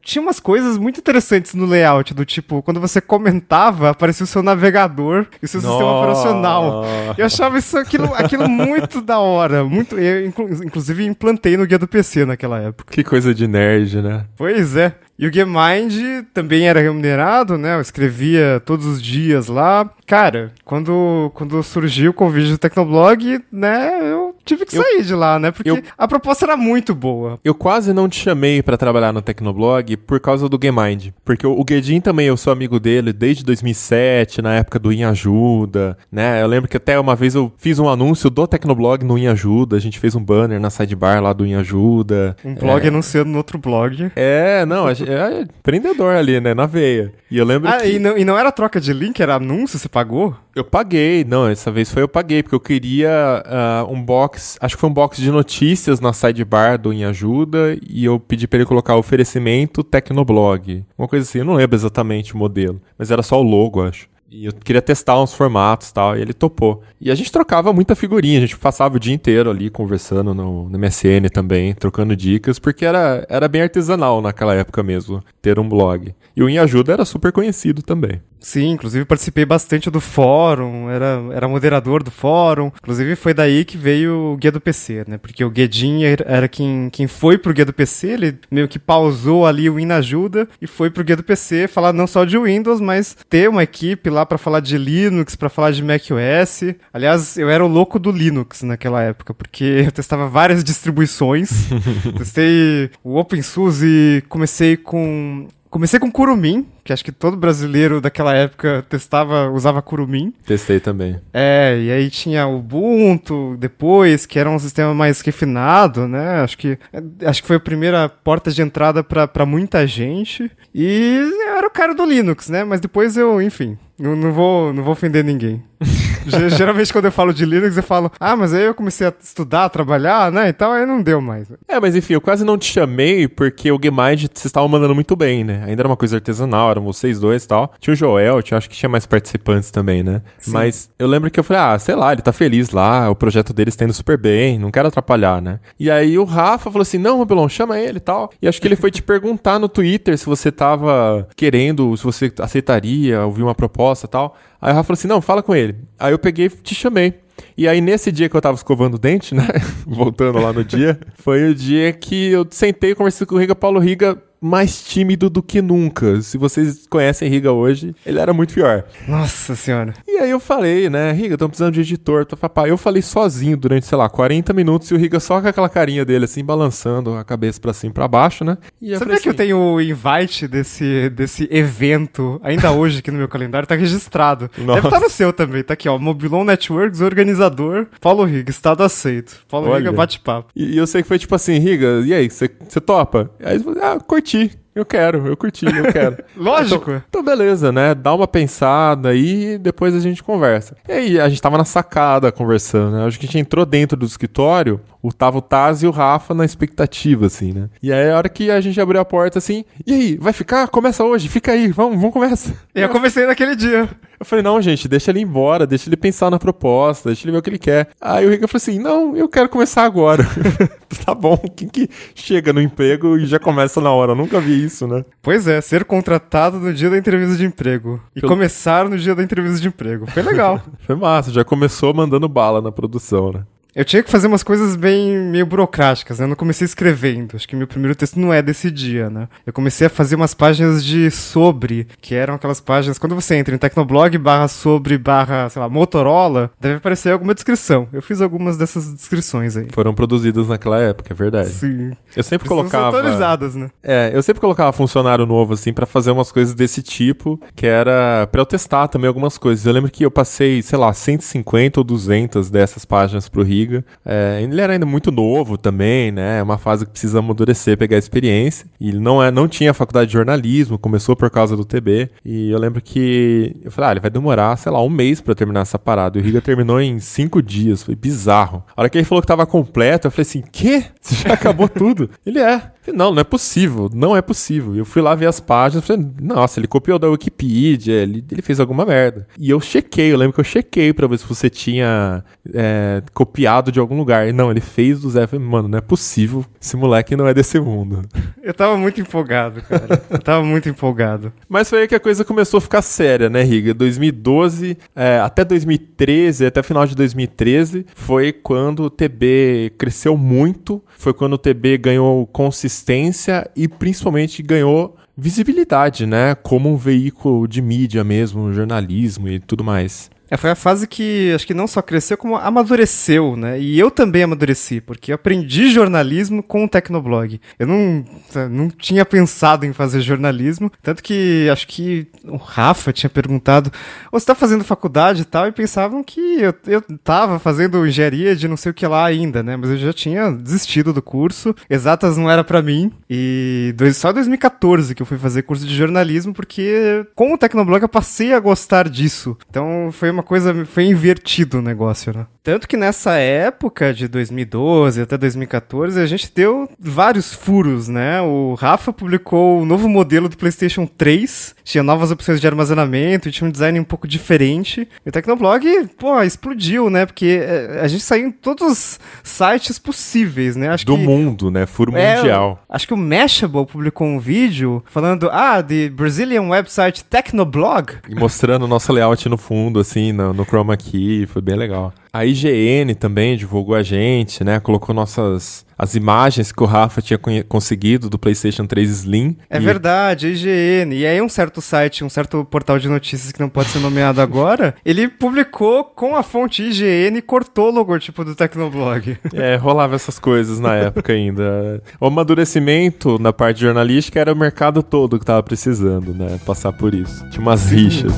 tinha umas coisas muito interessantes no layout, do tipo, quando você comentava, aparecia o seu navegador e o seu Nossa. sistema operacional. Eu achava isso aquilo, aquilo muito da hora, muito, eu inclu- inclusive implantei no guia do PC naquela época. Que coisa de nerd, né? Pois é. E o GameMind também era remunerado, né? Eu escrevia todos os dias lá. Cara, quando, quando surgiu o convite do Tecnoblog, né? Eu tive que Eu- sair de lá, né? Porque eu- a proposta era muito boa. Eu quase não te chamei pra trabalhar no Tecnoblog por causa do GameMind. Porque o Guedin também, eu sou amigo dele desde 2007, na época do Em Ajuda, né? Eu lembro que até uma vez eu fiz um anúncio do Tecnoblog no Em Ajuda, a gente fez um banner na sidebar lá do Em Ajuda. Um blog anunciando no outro blog. É, não, gente- é empreendedor ali, né? Na veia. E eu lembro Ah, que e não, e não era troca de link, era anúncio, você pagou? Eu paguei, não, essa vez foi eu paguei, porque eu queria ah, um box, acho que foi um box de notícias na sidebar do Em Ajuda, e eu pedi pra ele colocar oferecimento Tecnoblog. Uma coisa assim, eu não lembro exatamente o modelo, mas era só o logo, acho. E eu queria testar uns formatos tal, e ele topou. E a gente trocava muita figurinha, a gente passava o dia inteiro ali conversando no, no MSN também, trocando dicas, porque era, era bem artesanal naquela época mesmo, ter um blog. E o Em Ajuda era super conhecido também. Sim, inclusive participei bastante do fórum, era, era moderador do fórum. Inclusive foi daí que veio o Guia do PC, né? Porque o Guedin era- quem, quem foi pro Guia do PC, ele meio que pausou ali o Inajuda e foi pro Guia do PC falar não só de Windows, mas ter uma equipe lá pra falar de Linux, pra falar de macOS. Aliás, eu era o louco do Linux naquela época, porque eu testava várias distribuições. Testei o OpenSUSE, comecei com Comecei com Kurumin, que acho que todo brasileiro daquela época testava, usava Kurumin. Testei também. É, e aí tinha o Ubuntu depois, que era um sistema mais refinado, né? Acho que acho que foi a primeira porta de entrada pra pra muita gente. E eu era o cara do Linux, né? Mas depois eu, enfim, não, não vou não vou ofender ninguém. Ge- Geralmente quando eu falo de Linux eu falo, ah, mas aí eu comecei a estudar, a trabalhar, né? Então aí não deu mais. É, mas enfim, eu quase não te chamei porque o GameMind vocês estavam mandando muito bem, né? Ainda era uma coisa artesanal, eram vocês dois e tal. Tinha o Joel, tinha, acho que tinha mais participantes também, né? Mas eu lembro que eu falei, ah, sei lá, ele tá feliz lá, o projeto deles tá indo super bem, não quero atrapalhar, né? E aí o Rafa falou assim, não, Robelon, chama ele e tal. E acho que ele foi te perguntar no Twitter se você tava querendo, se você aceitaria ouvir uma proposta e tal. Aí o Rafa falou assim, não, fala com ele. Aí eu peguei e te chamei. E aí, nesse dia que eu tava escovando o dente, né? Voltando lá no dia, foi o dia que eu sentei e conversei com o Riga Paulo Riga mais tímido do que nunca. Se vocês conhecem Riga hoje, ele era muito pior. Nossa senhora. E aí eu falei, né, Riga, estamos precisando de editor, papá. Eu falei sozinho durante, sei lá, 40 minutos e o Riga só com aquela carinha dele assim, balançando a cabeça pra cima e pra baixo, né? E Sabia falei que eu assim, tenho o invite desse, desse evento, ainda hoje aqui no meu calendário, tá registrado. Nossa. Deve estar no seu também, tá aqui, ó. Mobilon Networks, organizador, Paulo Riga, estado aceito. Paulo Olha. Riga, bate-papo. E, e eu sei que foi tipo assim, Riga, e aí, você topa? Aí eu falei, ah, curti curtir. Eu quero, eu curti, eu quero. Lógico. Então, então, beleza, né? Dá uma pensada aí e depois a gente conversa. E aí, a gente tava na sacada conversando, né? Acho que a gente entrou dentro do escritório, o tava o Taz e o Rafa na expectativa, assim, né? E aí, a hora que a gente abriu a porta, assim, e aí, vai ficar? Começa hoje, fica aí, vamos, vamos conversa. E eu comecei naquele dia. Eu falei, não, gente, deixa ele ir embora, deixa ele pensar na proposta, deixa ele ver o que ele quer. Aí o Riga falou assim, não, eu quero começar agora. tá bom, quem que chega no emprego e já começa na hora? Eu nunca vi isso, né? Pois é, ser contratado no dia da entrevista de emprego. E Pelo- começar no dia da entrevista de emprego. Foi legal. Foi massa, já começou mandando bala na produção, né? Eu tinha que fazer umas coisas bem meio burocráticas, né? Eu não comecei escrevendo. Acho que meu primeiro texto não é desse dia, né? Eu comecei a fazer umas páginas de sobre, que eram aquelas páginas. Quando você entra em Tecnoblog barra sobre barra, sei lá, Motorola, deve aparecer alguma descrição. Eu fiz algumas dessas descrições aí. Foram produzidas naquela época, é verdade. Sim. Eu sempre ser colocava. atualizadas, né? É, eu sempre colocava funcionário novo, assim, pra fazer umas coisas desse tipo, que era pra eu testar também algumas coisas. Eu lembro que eu passei, sei lá, 150 ou 200 dessas páginas pro Riga Riga. É, ele era ainda muito novo também, né? É uma fase que precisa amadurecer, pegar experiência. E ele não, é, não tinha faculdade de jornalismo, começou por causa do TB. E eu lembro que eu falei, ah, ele vai demorar, sei lá, um mês para terminar essa parada. E o Riga terminou em cinco dias, foi bizarro. A hora que ele falou que tava completo, eu falei assim, quê? Você já acabou tudo? ele é. Não, não é possível, não é possível. Eu fui lá ver as páginas, falei, nossa, ele copiou da Wikipedia, ele, ele fez alguma merda. E eu chequei, eu lembro que eu chequei pra ver se você tinha é, copiado de algum lugar. E não, ele fez do Zé. Falei, Mano, não é possível, esse moleque não é desse mundo. Eu tava muito empolgado, cara. eu tava muito empolgado. Mas foi aí que a coisa começou a ficar séria, né, Riga? 2012 é, até 2013, até final de 2013, foi quando o TB cresceu muito, foi quando o TB ganhou consistência e principalmente ganhou visibilidade, né? Como um veículo de mídia mesmo, jornalismo e tudo mais. É, foi a fase que acho que não só cresceu, como amadureceu, né? E eu também amadureci, porque aprendi jornalismo com o Tecnoblog. Eu não, não tinha pensado em fazer jornalismo, tanto que acho que o Rafa tinha perguntado: você está fazendo faculdade e tal? E pensavam que eu, eu tava fazendo engenharia de não sei o que lá ainda, né? Mas eu já tinha desistido do curso, exatas não era para mim. E dois, só em 2014 que eu fui fazer curso de jornalismo, porque com o Tecnoblog eu passei a gostar disso. Então foi uma coisa, foi invertido o negócio, né? Tanto que nessa época de 2012 até 2014, a gente deu vários furos, né? O Rafa publicou o novo modelo do PlayStation 3, tinha novas opções de armazenamento, tinha um design um pouco diferente. E o Tecnoblog, pô, explodiu, né? Porque é, a gente saiu em todos os sites possíveis, né? Acho do que, mundo, né? Furo é, mundial. Acho que o Mashable publicou um vídeo falando, ah, the Brazilian website Tecnoblog. E mostrando o nosso layout no fundo, assim, no, no Chroma Key, foi bem legal. A IGN também divulgou a gente, né? Colocou nossas as imagens que o Rafa tinha conseguido do PlayStation 3 Slim. É e... verdade, a IGN. E aí um certo site, um certo portal de notícias que não pode ser nomeado agora, ele publicou com a fonte IGN e cortou o logotipo do Tecnoblog. É, rolava essas coisas na época ainda. O amadurecimento na parte jornalística era o mercado todo que tava precisando, né? Passar por isso. Tinha umas rixas.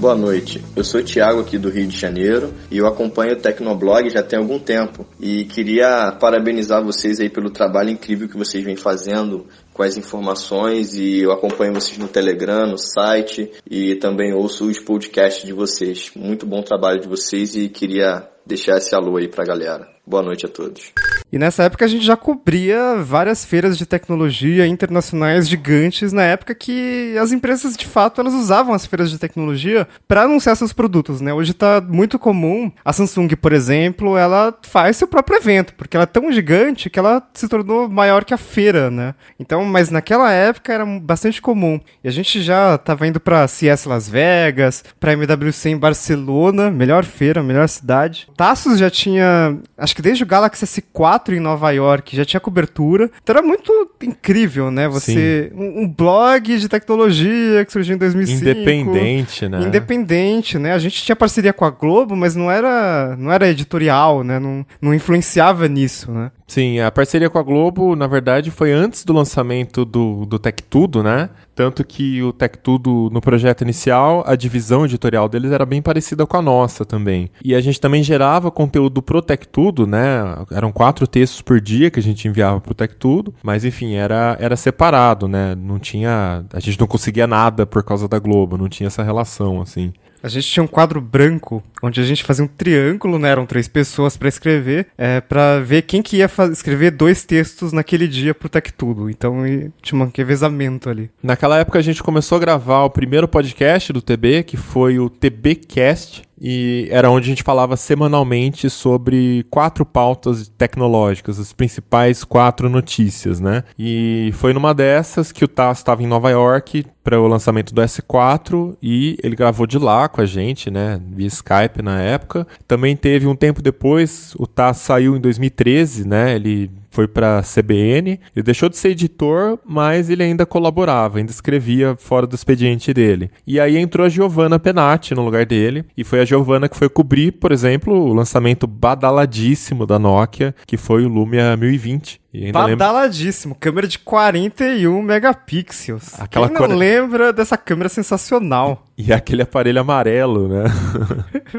Boa noite, eu sou o Thiago aqui do Rio de Janeiro e eu acompanho o Tecnoblog já tem algum tempo e queria parabenizar vocês aí pelo trabalho incrível que vocês vêm fazendo com as informações e eu acompanho vocês no Telegram, no site e também ouço os podcasts de vocês. Muito bom trabalho de vocês e queria deixar esse alô aí pra galera. Boa noite a todos. E nessa época a gente já cobria várias feiras de tecnologia internacionais gigantes, na época que as empresas de fato elas usavam as feiras de tecnologia para anunciar seus produtos, né? Hoje está muito comum, a Samsung, por exemplo, ela faz seu próprio evento, porque ela é tão gigante que ela se tornou maior que a feira, né? Então, mas naquela época era bastante comum. E a gente já estava indo para CS Las Vegas, para MWC em Barcelona, melhor feira, melhor cidade. Tassos já tinha, acho que desde o Galaxy S4 em Nova York já tinha cobertura. Então era muito incrível, né? Você um, um, blog de tecnologia que surgiu em 2005. Independente, né? Independente, né? A gente tinha parceria com a Globo, mas não era não era editorial, né? Não, não influenciava nisso, né? Sim, a parceria com a Globo, na verdade, foi antes do lançamento do, do Tech Tudo, né? Tanto que o Tech Tudo, no projeto inicial, a divisão editorial deles era bem parecida com a nossa também. E a gente também gerava conteúdo pro Tech Tudo, né? Eram quatro textos por dia que a gente enviava pro Tech Tudo, mas enfim, era, era separado, né? Não tinha. A gente não conseguia nada por causa da Globo, não tinha essa relação, assim. A gente tinha um quadro branco, onde a gente fazia um triângulo, né? Eram três pessoas para escrever, é, para ver quem que ia escrever dois textos naquele dia pro Tech Tudo. Então tinha um revezamento ali. Naquela época a gente começou a gravar o primeiro podcast do TB, que foi o TBcast, e era onde a gente falava semanalmente sobre quatro pautas tecnológicas, as principais quatro notícias, né? E foi numa dessas que o Tass estava em Nova York para o lançamento do S4 e ele gravou de lá com a gente, né, via Skype na época. Também teve um tempo depois, o Tass saiu em 2013, né? Ele foi para CBN. Ele deixou de ser editor, mas ele ainda colaborava, ainda escrevia fora do expediente dele. E aí entrou a Giovanna Penati no lugar dele, e foi a Giovanna que foi cobrir, por exemplo, o lançamento badaladíssimo da Nokia, que foi o Lumia 1020 E. Badaladíssimo. Câmera de 41 megapixels. Aquela Quem não cor- lembra dessa câmera sensacional? E aquele aparelho amarelo, né?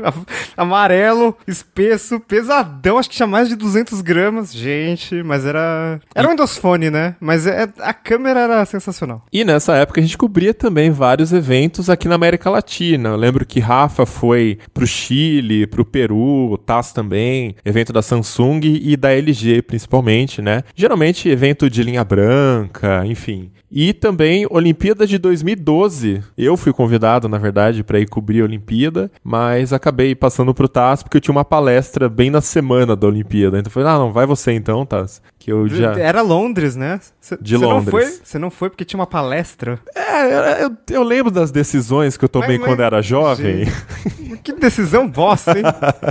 Amarelo, espesso, pesadão. Acho que tinha mais de 200 gramas. Gente, mas era... Era um Windows Phone, né? Mas é- a câmera era sensacional. E nessa época a gente cobria também vários eventos aqui na América Latina. Eu lembro que Rafa foi pro Chile, pro Peru, o Taz também, evento da Samsung e da LG principalmente, né? Geralmente evento de linha branca, enfim. E também Olimpíada de 2012. Eu fui convidado, na verdade, para ir cobrir a Olimpíada, mas acabei passando pro Taz porque eu tinha uma palestra bem na semana da Olimpíada. Então eu falei, ah, não, vai você então, Taz. Que eu já. Era Londres, né? Cê- De cê Não Londres. foi, você não foi porque tinha uma palestra? É, eu, eu lembro das decisões que eu tomei Mas- mas- quando era jovem. Que decisão bosta, hein?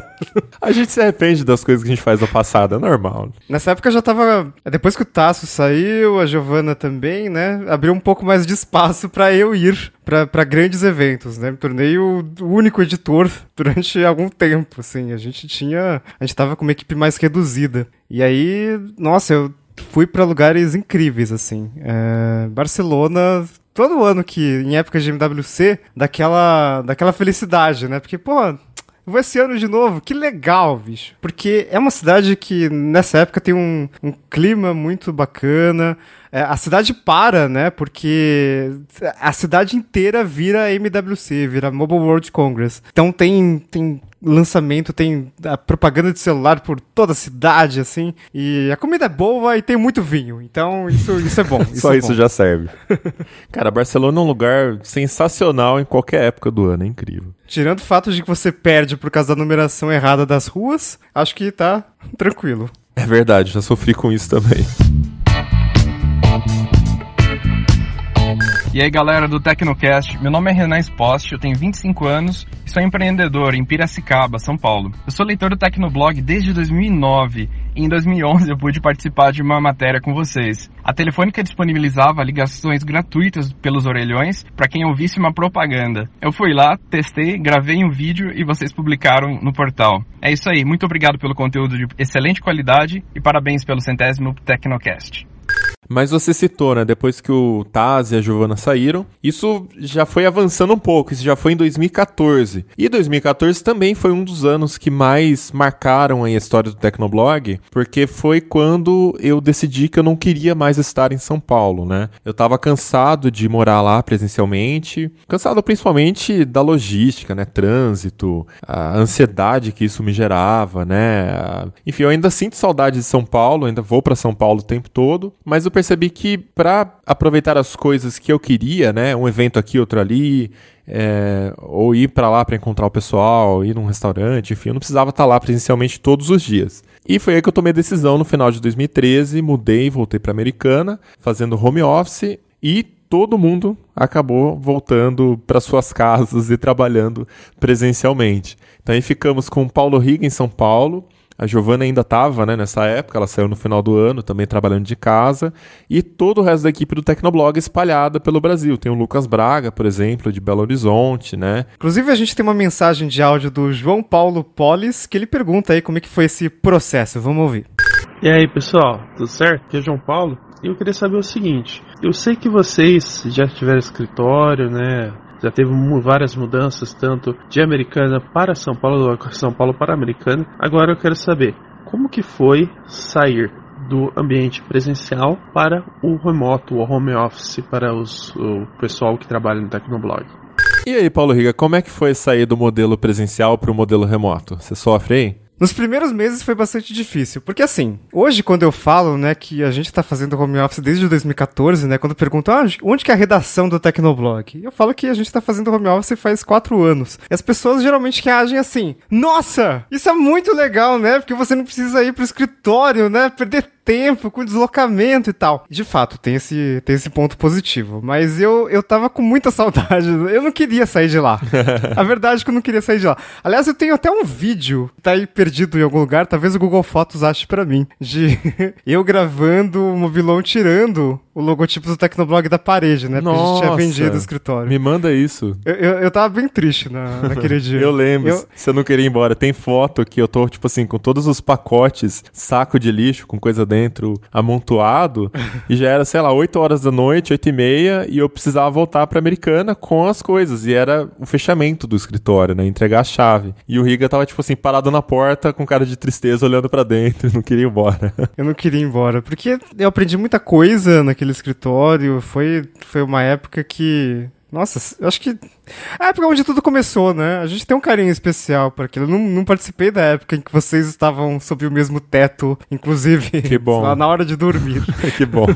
A gente se arrepende das coisas que a gente faz no passado, é normal. Nessa época eu já tava. Depois que o Tasso saiu, a Giovana também, né? Abriu um pouco mais de espaço pra eu ir pra grandes eventos, né? Me tornei o único editor durante algum tempo, assim. A gente tinha. A gente tava com uma equipe mais reduzida. E aí, nossa, eu fui pra lugares incríveis, assim. É, Barcelona. Todo ano que, em época de MWC, daquela, daquela felicidade, né? Porque, pô, vou esse ano de novo, que legal, bicho. Porque é uma cidade que nessa época tem um, um clima muito bacana. É, a cidade para, né? Porque a cidade inteira vira MWC, vira Mobile World Congress. Então tem, tem lançamento, tem a propaganda de celular por toda a cidade, assim. E a comida é boa e tem muito vinho. Então isso, isso é bom. Só é isso bom. já serve. Cara, Barcelona é um lugar sensacional em qualquer época do ano, é incrível. Tirando o fato de que você perde por causa da numeração errada das ruas, acho que tá tranquilo. É verdade, já sofri com isso também. E aí galera do Tecnocast, meu nome é Renan Espost, eu tenho 25 anos e sou empreendedor em Piracicaba, São Paulo. Eu sou leitor do Tecnoblog desde 2009 e em 2011 eu pude participar de uma matéria com vocês. A Telefônica disponibilizava ligações gratuitas pelos orelhões para quem ouvisse uma propaganda. Eu fui lá, testei, gravei um vídeo e vocês publicaram no portal. É isso aí, muito obrigado pelo conteúdo de excelente qualidade e parabéns pelo centésimo Tecnocast. Mas você citou, né? Depois que o Taz e a Giovana saíram, isso já foi avançando um pouco. Isso já foi em 2014. E 2014 também foi um dos anos que mais marcaram a história do Tecnoblog, porque foi quando eu decidi que eu não queria mais estar em São Paulo, né? Eu tava cansado de morar lá presencialmente, cansado principalmente da logística, né? Trânsito, a ansiedade que isso me gerava, né? Enfim, eu ainda sinto saudade de São Paulo, ainda vou para São Paulo o tempo todo, mas eu percebi que para aproveitar as coisas que eu queria, né? Um evento aqui, outro ali, é, ou ir para lá para encontrar o pessoal, ir num restaurante, enfim, eu não precisava estar lá presencialmente todos os dias. E foi aí que eu tomei a decisão no final de 2013, mudei, voltei para Americana, fazendo home office e todo mundo acabou voltando para suas casas e trabalhando presencialmente. Então aí ficamos com o Paulo Riga em São Paulo. A Giovana ainda estava né, nessa época, ela saiu no final do ano, também trabalhando de casa, e todo o resto da equipe do Tecnoblog espalhada pelo Brasil. Tem o Lucas Braga, por exemplo, de Belo Horizonte, né? Inclusive, a gente tem uma mensagem de áudio do João Paulo Polis, que ele pergunta aí como é que foi esse processo. Vamos ouvir. E aí, pessoal, tudo certo? Aqui é o João Paulo. E eu queria saber o seguinte: eu sei que vocês já tiveram escritório, né? Já teve várias mudanças, tanto de Americana para São Paulo, São Paulo para Americana. Agora eu quero saber como que foi sair do ambiente presencial para o remoto, o home office, para os, o pessoal que trabalha no Tecnoblog. E aí, Paulo Riga, como é que foi sair do modelo presencial para o modelo remoto? Você sofre aí? Nos primeiros meses foi bastante difícil, porque assim, hoje quando eu falo, né, que a gente tá fazendo home office desde 2014, né, quando perguntam, ah, onde que é a redação do Tecnoblog? Eu falo que a gente tá fazendo home office faz quatro anos. E as pessoas geralmente que agem assim, nossa, isso é muito legal, né, porque você não precisa ir pro escritório, né, perder tempo com deslocamento e tal. De fato, tem esse, tem esse ponto positivo, mas eu, eu tava com muita saudade, eu não queria sair de lá. a verdade é que eu não queria sair de lá. Aliás, eu tenho até um vídeo, tá aí perdido em algum lugar, talvez o Google Fotos ache pra mim, de eu gravando o Mobilon tirando o logotipo do Tecnoblog da parede, né? Porque a gente tinha Nossa. vendido o escritório. Me manda isso. Eu, eu, eu tava bem triste na, naquele dia. Eu lembro, Eu- você não queria ir embora. Tem foto que eu tô, tipo assim, com todos os pacotes, saco de lixo, com coisa dentro, dentro amontoado e já era, sei lá, 8 horas da noite, 8 e meia, e eu precisava voltar pra Americana com as coisas. E era o fechamento do escritório, né? Entregar a chave. E o Riga tava, tipo assim, parado na porta com cara de tristeza olhando para dentro, não queria ir embora. Eu não queria ir embora, porque eu aprendi muita coisa naquele escritório. Foi, foi uma época que nossa, eu acho que. A época onde tudo começou, né? A gente tem um carinho especial por aquilo. Eu não, não participei da época em que vocês estavam sob o mesmo teto, inclusive. Que bom. Lá na hora de dormir. que bom.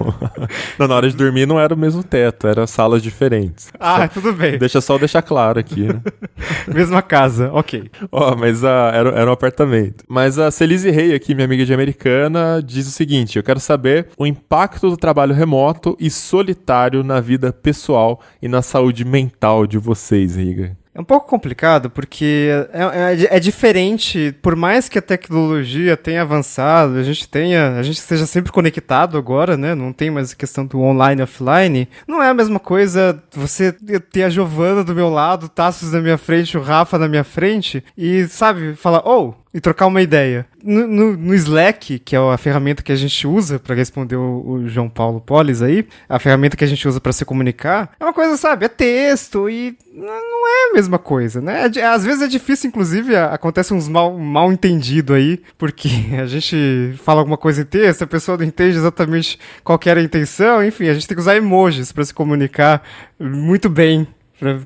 não, na hora de dormir não era o mesmo teto, eram salas diferentes. Ah, só, tudo bem. Deixa só deixar claro aqui, né? Mesma casa, ok. Ó, oh, mas uh, era, era um apartamento. Mas a Celise Rey, aqui, minha amiga de americana, diz o seguinte: eu quero saber o impacto do trabalho remoto e solitário na vida pessoal e na saúde saúde mental de vocês, Riga? É um pouco complicado porque é, é, é, diferente, por mais que a tecnologia tenha avançado, a gente tenha, a gente esteja sempre conectado agora, né? Não tem mais a questão do online e offline. Não é a mesma coisa você ter a Giovana do meu lado, o Tassos na minha frente, o Rafa na minha frente e, sabe, falar, oh, e trocar uma ideia. No, no, no, Slack, que é a ferramenta que a gente usa para responder o, o, João Paulo Polis aí, a ferramenta que a gente usa para se comunicar, é uma coisa, sabe, é texto e não é a mesma coisa, né? É, às vezes é difícil, inclusive, acontece uns mal, mal entendido aí, porque a gente fala alguma coisa em texto, a pessoa não entende exatamente qual era a intenção, enfim, a gente tem que usar emojis para se comunicar muito bem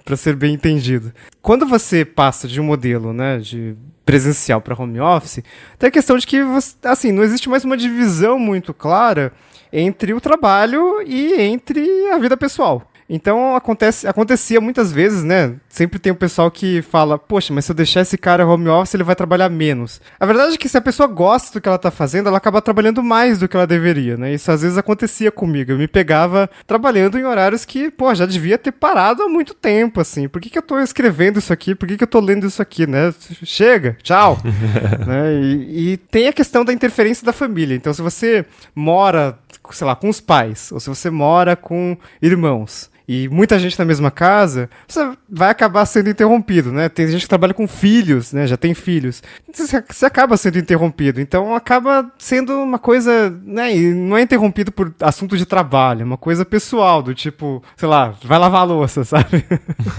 para ser bem entendido. Quando você passa de um modelo, né, de presencial para home office, tem a questão de que você, assim, não existe mais uma divisão muito clara entre o trabalho e entre a vida pessoal. Então acontece, acontecia muitas vezes, né? Sempre tem o pessoal que fala, poxa, mas se eu deixar esse cara home office, ele vai trabalhar menos. A verdade é que se a pessoa gosta do que ela tá fazendo, ela acaba trabalhando mais do que ela deveria, né? Isso às vezes acontecia comigo. Eu me pegava trabalhando em horários que, pô, já devia ter parado há muito tempo, assim. Por que, que eu tô escrevendo isso aqui? Por que, que eu tô lendo isso aqui, né? Chega, tchau. né? E, e tem a questão da interferência da família. Então, se você mora, sei lá, com os pais, ou se você mora com irmãos, e muita gente na mesma casa, você vai acabar sendo interrompido, né? Tem gente que trabalha com filhos, né? Já tem filhos. Você acaba sendo interrompido. Então acaba sendo uma coisa, né? E não é interrompido por assunto de trabalho, é uma coisa pessoal, do tipo, sei lá, vai lavar a louça, sabe?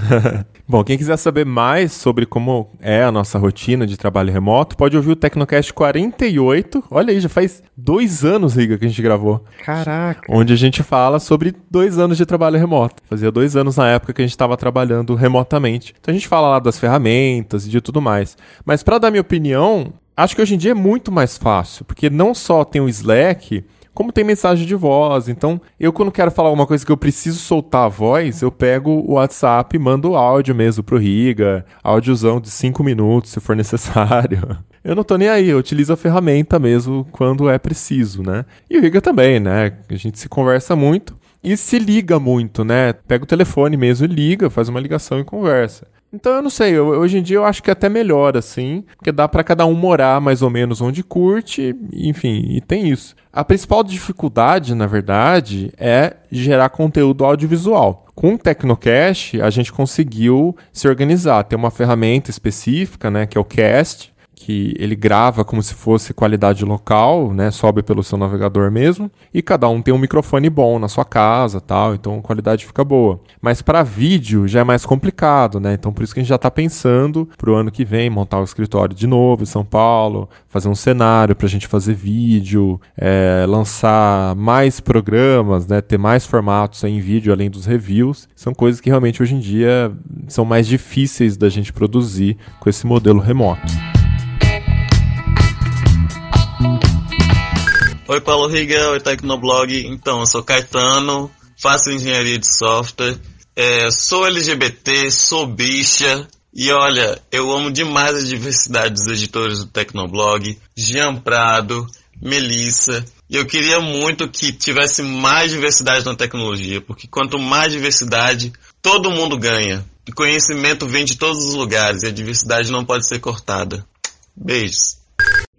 Bom, quem quiser saber mais sobre como é a nossa rotina de trabalho remoto, pode ouvir o Tecnocast 48. Olha aí, já faz dois anos, Riga, que a gente gravou. Caraca. Onde a gente fala sobre dois anos de trabalho remoto. Fazia dois anos na época que a gente estava trabalhando remotamente. Então a gente fala lá das ferramentas e de tudo mais. Mas para dar minha opinião, acho que hoje em dia é muito mais fácil, porque não só tem o Slack, como tem mensagem de voz. Então, eu quando quero falar uma coisa que eu preciso soltar a voz, eu pego o WhatsApp e mando áudio mesmo pro Riga, áudiozão de 5 minutos, se for necessário. Eu não tô nem aí, eu utilizo a ferramenta mesmo quando é preciso, né? E o Riga também, né? A gente se conversa muito e se liga muito, né? Pega o telefone mesmo e liga, faz uma ligação e conversa. Então eu não sei, eu, hoje em dia eu acho que é até melhor assim, porque dá para cada um morar mais ou menos onde curte, enfim, e tem isso. A principal dificuldade, na verdade, é gerar conteúdo audiovisual. Com o Tecnocast, a gente conseguiu se organizar, ter uma ferramenta específica, né, que é o Cast, que ele grava como se fosse qualidade local, né, sobe pelo seu navegador mesmo, e cada um tem um microfone bom na sua casa, tal, então a qualidade fica boa. Mas para vídeo já é mais complicado, né? Então por isso que a gente já está pensando para o ano que vem montar o escritório de novo em São Paulo, fazer um cenário para a gente fazer vídeo, é, lançar mais programas, né, ter mais formatos em vídeo além dos reviews. São coisas que realmente hoje em dia são mais difíceis da gente produzir com esse modelo remoto. Oi, Paulo Riga, oi, Tecnoblog. Então, eu sou Caetano, faço engenharia de software, é, sou LGBT, sou bicha. E olha, eu amo demais a diversidade dos editores do Tecnoblog, Jean Prado, Melissa. E eu queria muito que tivesse mais diversidade na tecnologia, porque quanto mais diversidade, todo mundo ganha. O conhecimento vem de todos os lugares e a diversidade não pode ser cortada. Beijos.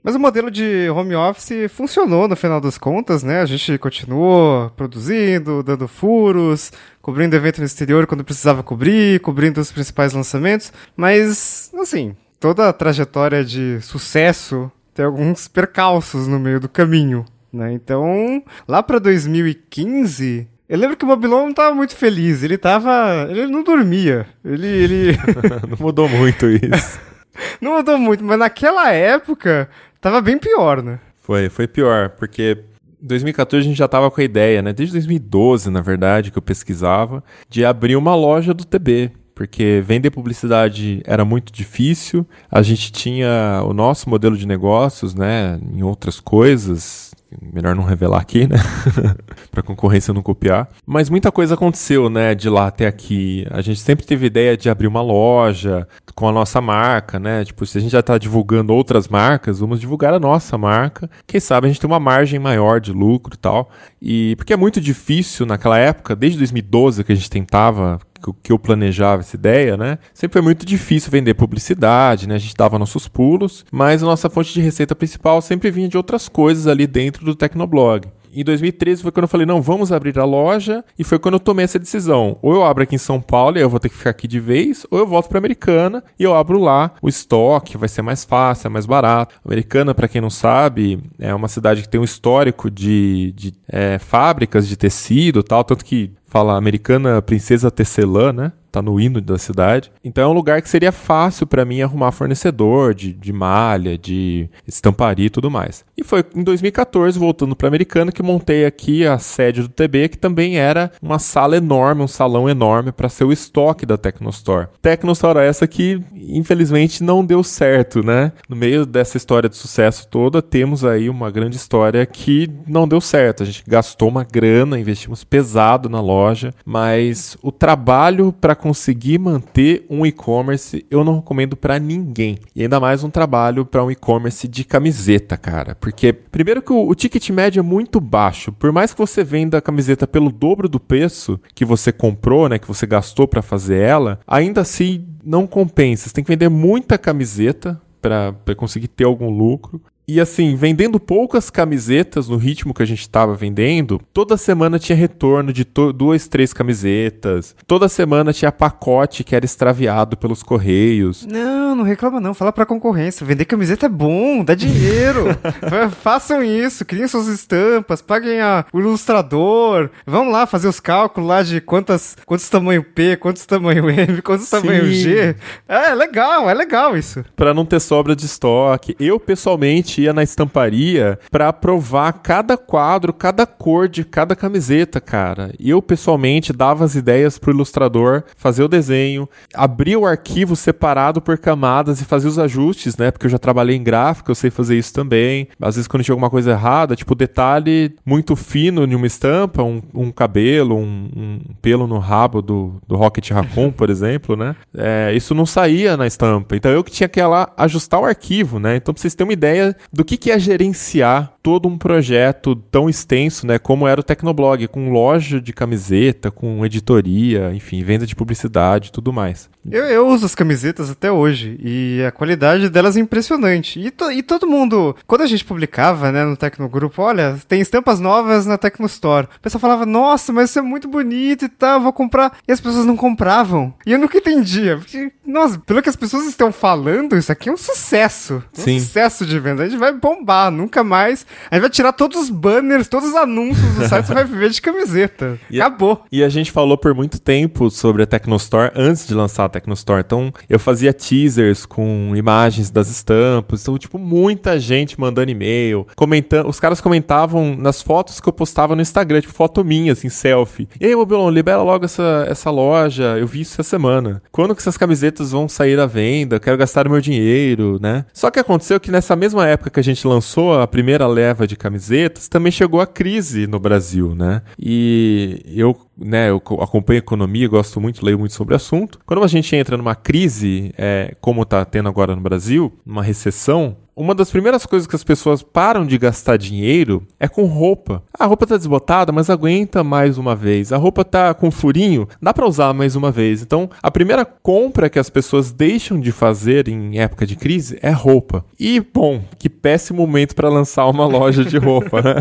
Mas o modelo de home office funcionou no final das contas, né? A gente continuou produzindo, dando furos, cobrindo evento no exterior quando precisava cobrir, cobrindo os principais lançamentos. Mas, assim, toda a trajetória de sucesso tem alguns percalços no meio do caminho. Né? Então, lá pra 2015, eu lembro que o Mobilon não tava muito feliz, ele tava. Ele não dormia. Ele. ele... não mudou muito isso. não mudou muito, mas naquela época tava bem pior, né? Foi, foi pior, porque em 2014 a gente já tava com a ideia, né? Desde 2012, na verdade, que eu pesquisava, de abrir uma loja do TB. Porque vender publicidade era muito difícil, a gente tinha o nosso modelo de negócios, né, em outras coisas, melhor não revelar aqui, né? pra concorrência não copiar. Mas muita coisa aconteceu, né, de lá até aqui. A gente sempre teve ideia de abrir uma loja com a nossa marca, né? Tipo, se a gente já tá divulgando outras marcas, vamos divulgar a nossa marca. Quem sabe a gente tem uma margem maior de lucro e tal. E porque é muito difícil naquela época, desde 2012 que a gente tentava que eu planejava essa ideia, né? Sempre foi muito difícil vender publicidade, né? A gente dava nossos pulos, mas a nossa fonte de receita principal sempre vinha de outras coisas ali dentro do Tecnoblog. Em 2013 foi quando eu falei, não, vamos abrir a loja, e foi quando eu tomei essa decisão. Ou eu abro aqui em São Paulo e eu vou ter que ficar aqui de vez, ou eu volto para Americana e eu abro lá o estoque, vai ser mais fácil, é mais barato. Americana, para quem não sabe, é uma cidade que tem um histórico de, de é, fábricas de tecido tal, tanto que fala americana princesa tecelã, né? Tá no hino da cidade. Então é um lugar que seria fácil para mim arrumar fornecedor de, de malha, de estamparia e tudo mais. E foi em 2014, voltando para Americana, que montei aqui a sede do TB, que também era uma sala enorme, um salão enorme para ser o estoque da Tecnostore. Tecnostore essa que infelizmente não deu certo, né? No meio dessa história de sucesso toda, temos aí uma grande história que não deu certo. A gente gastou uma grana, investimos pesado na loja, mas o trabalho para conseguir manter um e-commerce, eu não recomendo para ninguém. E ainda mais um trabalho para um e-commerce de camiseta, cara. Porque, primeiro, que o, o, ticket médio é muito baixo. Por mais que você venda a camiseta pelo dobro do preço que você comprou, né, que você gastou para fazer ela, ainda assim não compensa. Você tem que vender muita camiseta para conseguir ter algum lucro. E assim, vendendo poucas camisetas no ritmo que a gente estava vendendo, toda semana tinha retorno de duas, três camisetas. Toda semana tinha pacote que era extraviado pelos correios. Não, não reclama não. Fala pra concorrência. Vender camiseta é bom, dá dinheiro. Façam isso, criem suas estampas, paguem a, o ilustrador. Vamos lá fazer os cálculos lá de quantas, quantos tamanho P, quantos tamanho M, quantos Sim. tamanho G. É, é legal, é legal isso. Para não ter sobra de estoque. Eu, pessoalmente, ia na estamparia para provar cada quadro, cada cor de cada camiseta, cara. Eu pessoalmente dava as ideias pro ilustrador fazer o desenho, abria o arquivo separado por camadas e fazia os ajustes, né? Porque eu já trabalhei em gráfica, eu sei fazer isso também. Às vezes quando tinha alguma coisa errada, tipo detalhe muito fino em uma estampa, um, um cabelo, um, um, pelo no rabo do, do Rocket Raccoon, por exemplo, né? É, isso não saía na estampa. Então eu que tinha que ir lá ajustar o arquivo, né? Então pra vocês terem uma ideia do que, que é gerenciar todo um projeto tão extenso, né, como era o Tecnoblog, com loja de camiseta, com editoria, enfim, venda de publicidade tudo mais. Eu, eu, uso as camisetas até hoje e a qualidade delas é impressionante. E, to, e todo mundo, quando a gente publicava, né, no Tecnogrupo, olha, tem estampas novas na Tecnostore. O pessoal falava, nossa, mas isso é muito bonito e tal, vou comprar. E as pessoas não compravam. E eu nunca entendia. Porque, nossa, pelo que as pessoas estão falando, isso aqui é um sucesso. Um Sim. sucesso de venda. A gente vai bombar, nunca mais a gente vai tirar todos os banners, todos os anúncios do site, você vai viver de camiseta. E Acabou. A, e a gente falou por muito tempo sobre a Tecnostore antes de lançar Tecnostore. Então, eu fazia teasers com imagens das estampas. Então, tipo, muita gente mandando e-mail, comentando. Os caras comentavam nas fotos que eu postava no Instagram, tipo, foto minha, assim, selfie. E aí, Mobilon, libera logo essa, essa loja. Eu vi isso essa semana. Quando que essas camisetas vão sair à venda? Quero gastar o meu dinheiro, né? Só que aconteceu que nessa mesma época que a gente lançou a primeira leva de camisetas, também chegou a crise no Brasil, né? E eu, né, eu acompanho economia, gosto muito, leio muito sobre o assunto. Quando a gente entra numa crise, é, como está tendo agora no Brasil, uma recessão, uma das primeiras coisas que as pessoas param de gastar dinheiro é com roupa. A roupa tá desbotada, mas aguenta mais uma vez. A roupa tá com furinho, dá para usar mais uma vez. Então, a primeira compra que as pessoas deixam de fazer em época de crise é roupa. E, bom, que péssimo momento para lançar uma loja de roupa, né?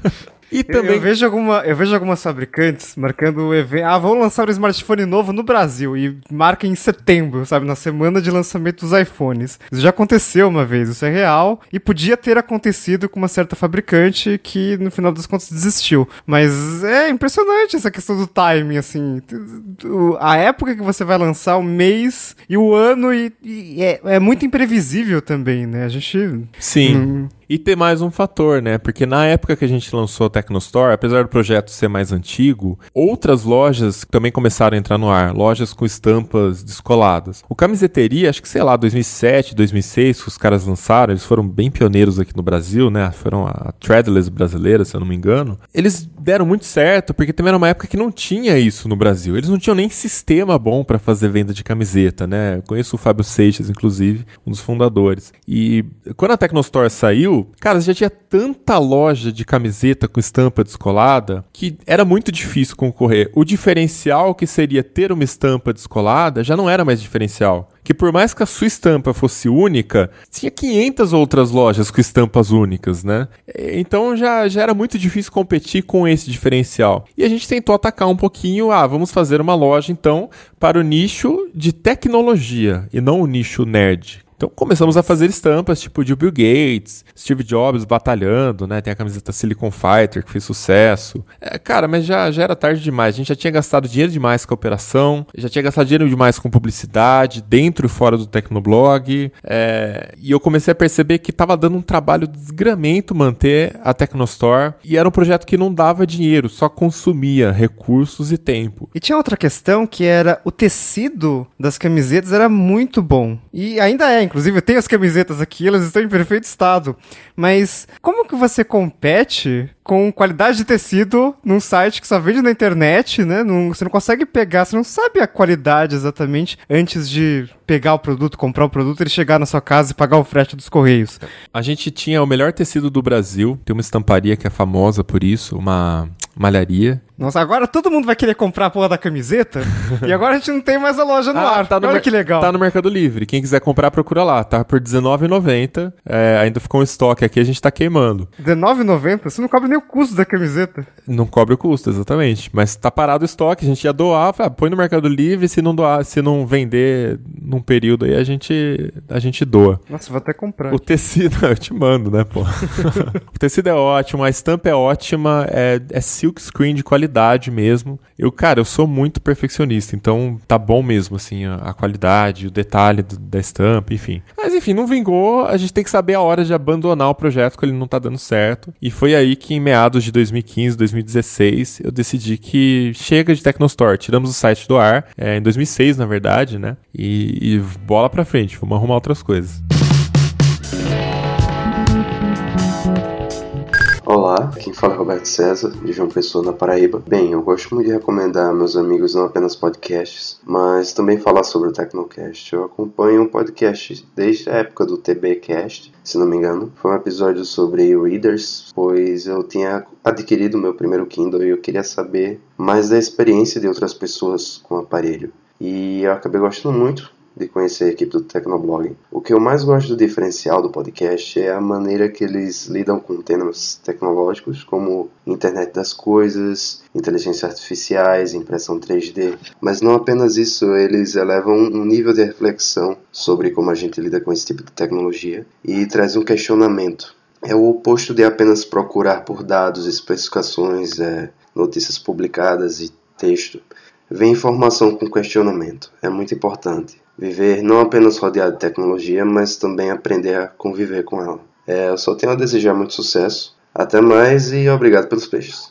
E também... Eu, vejo alguma, eu vejo algumas fabricantes marcando o evento. Ah, vamos lançar um smartphone novo no Brasil. E marca em setembro, sabe? Na semana de lançamento dos iPhones. Isso já aconteceu uma vez, isso é real. E podia ter acontecido com uma certa fabricante que no final das contas desistiu. Mas é impressionante essa questão do timing, assim. A época que você vai lançar, o mês e o ano, e, e é, é, muito imprevisível também, né? A gente. Sim. Hum, e ter mais um fator, né? Porque na época que a gente lançou a Tecnostore, apesar do projeto ser mais antigo, outras lojas também começaram a entrar no ar, lojas com estampas descoladas. O Camiseteria, acho que sei lá, 2007, 2006, que os caras lançaram, eles foram bem pioneiros aqui no Brasil, né? Foram a Threadless brasileira, se eu não me engano. Eles deram muito certo, porque também era uma época que não tinha isso no Brasil. Eles não tinham nem sistema bom para fazer venda de camiseta, né? Eu conheço o Fábio Seixas, inclusive, um dos fundadores. E quando a Tecnostore saiu, cara, já tinha tanta loja de camiseta com estampa descolada que era muito difícil concorrer. O diferencial que seria ter uma estampa descolada já não era mais diferencial. Que por mais que a sua estampa fosse única, tinha 500 outras lojas com estampas únicas, né? Então já, já era muito difícil competir com esse diferencial. E a gente tentou atacar um pouquinho, ah, vamos fazer uma loja então para o nicho de tecnologia e não o nicho nerd. Então começamos a fazer estampas tipo de Bill Gates, Steve Jobs batalhando, né? Tem a camiseta Silicon Fighter que fez sucesso. É, cara, mas já, já era tarde demais. A gente já tinha gastado dinheiro demais com a operação, já tinha gastado dinheiro demais com publicidade, dentro e fora do Tecnoblog. É, e eu comecei a perceber que estava dando um trabalho de desgramento manter a Tecnostore. E era um projeto que não dava dinheiro, só consumia recursos e tempo. E tinha outra questão que era o tecido das camisetas era muito bom. E ainda é, Inclusive, eu tenho as camisetas aqui, elas estão em perfeito estado. Mas como que você compete com qualidade de tecido num site que só vende na internet, né? Não, você não consegue pegar, você não sabe a qualidade exatamente antes de pegar o produto, comprar o produto, ele chegar na sua casa e pagar o frete dos correios. A gente tinha o melhor tecido do Brasil, tem uma estamparia que é famosa por isso, uma malharia. Nossa, agora todo mundo vai querer comprar a porra da camiseta e agora a gente não tem mais a loja no ah, ar. Tá no Olha que legal. Tá no Mercado Livre. Quem quiser comprar, procura lá. Tá por R$19,90. É, ainda ficou um estoque aqui, a gente tá queimando. R$19,90? Você não cobre nem o custo da camiseta. Não cobre o custo, exatamente. Mas tá parado o estoque, a gente ia doar, ah, põe no Mercado Livre, se não doar, se não vender num período aí, a gente, a gente doa. Nossa, vou até comprar. O tecido, eu te mando, né, pô? o tecido é ótimo, a estampa é ótima, é, é silk screen de qualidade mesmo. Eu, cara, eu sou muito perfeccionista, então tá bom mesmo, assim, a, a qualidade, o detalhe do, da estampa, enfim. Mas enfim, não vingou, a gente tem que saber a hora de abandonar o projeto, que ele não tá dando certo. E foi aí que em meados de 2015, 2016, eu decidi que chega de Tecnostore, tiramos o site do ar, é, em 2006, na verdade, né? E, e bola pra frente, vamos arrumar outras coisas. Olá, quem fala é Roberto César, de João Pessoa, na Paraíba. Bem, eu gosto muito de recomendar a meus amigos não apenas podcasts, mas também falar sobre o Tecnocast. Eu acompanho um podcast desde a época do TBcast, se não me engano. Foi um episódio sobre readers, pois eu tinha adquirido meu primeiro Kindle e eu queria saber mais da experiência de outras pessoas com o aparelho. E eu acabei gostando muito de conhecer a equipe do Tecnoblog. O que eu mais gosto do diferencial do podcast é a maneira que eles lidam com temas tecnológicos como internet das coisas, inteligência artificiais, impressão 3D. Mas não apenas isso, eles elevam um nível de reflexão sobre como a gente lida com esse tipo de tecnologia e traz um questionamento. É o oposto de apenas procurar por dados, especificações, é, notícias publicadas e texto. Vem informação com questionamento. É muito importante. Viver não apenas rodeado de tecnologia, mas também aprender a conviver com ela. É, eu só tenho a desejar muito sucesso. Até mais e obrigado pelos peixes.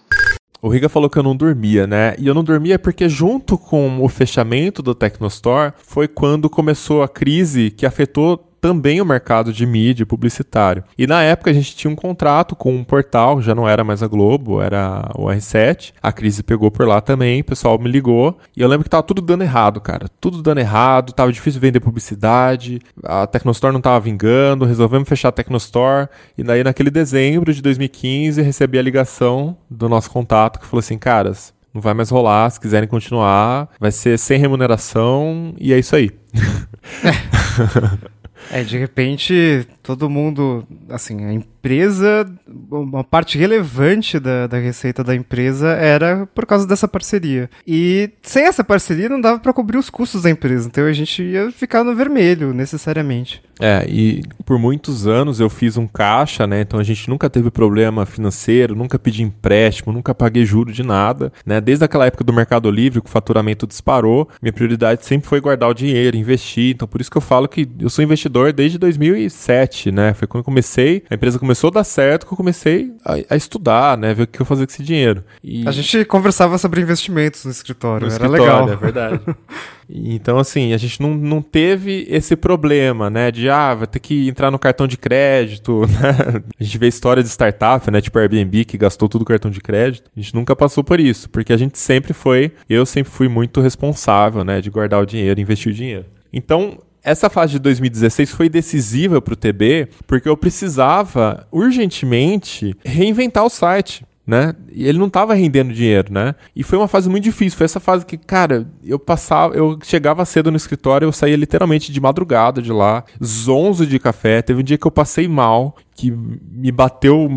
O Riga falou que eu não dormia, né? E eu não dormia porque, junto com o fechamento do Tecnostore, foi quando começou a crise que afetou também o mercado de mídia publicitário. E na época a gente tinha um contrato com um portal, já não era mais a Globo, era o R7. A crise pegou por lá também, o pessoal me ligou. E eu lembro que tava tudo dando errado, cara. Tudo dando errado, tava difícil vender publicidade, a Tecnostore não tava vingando, resolvemos fechar a Tecnostore. E daí naquele dezembro de 2015 recebi a ligação do nosso contato que falou assim, caras, não vai mais rolar, se quiserem continuar, vai ser sem remuneração e é isso aí. É, de repente todo mundo, assim, a empresa, uma parte relevante da, da receita da empresa era por causa dessa parceria. E sem essa parceria não dava para cobrir os custos da empresa, então a gente ia ficar no vermelho, necessariamente. É, e por muitos anos eu fiz um caixa, né? Então a gente nunca teve problema financeiro, nunca pedi empréstimo, nunca paguei juro de nada, né? Desde aquela época do Mercado Livre, que o faturamento disparou, minha prioridade sempre foi guardar o dinheiro, investir. Então por isso que eu falo que eu sou investidor desde 2007, né? Foi quando eu comecei, a empresa começou a dar certo, que eu comecei a, a estudar, né? Ver o que eu fazia com esse dinheiro. E... A gente conversava sobre investimentos no escritório, no era escritório, legal. É verdade. Então, assim, a gente não, não teve esse problema, né? De, ah, vai ter que entrar no cartão de crédito, né? A gente vê história de startup, né? Tipo Airbnb, que gastou tudo o cartão de crédito. A gente nunca passou por isso, porque a gente sempre foi, eu sempre fui muito responsável, né? De guardar o dinheiro, investir o dinheiro. Então, essa fase de 2016 foi decisiva para o TB, porque eu precisava urgentemente reinventar o site né? E ele não estava rendendo dinheiro, né? E foi uma fase muito difícil. Foi essa fase que, cara, eu passava, eu chegava cedo no escritório, eu saía literalmente de madrugada de lá, zonzo de café. Teve um dia que eu passei mal, que me bateu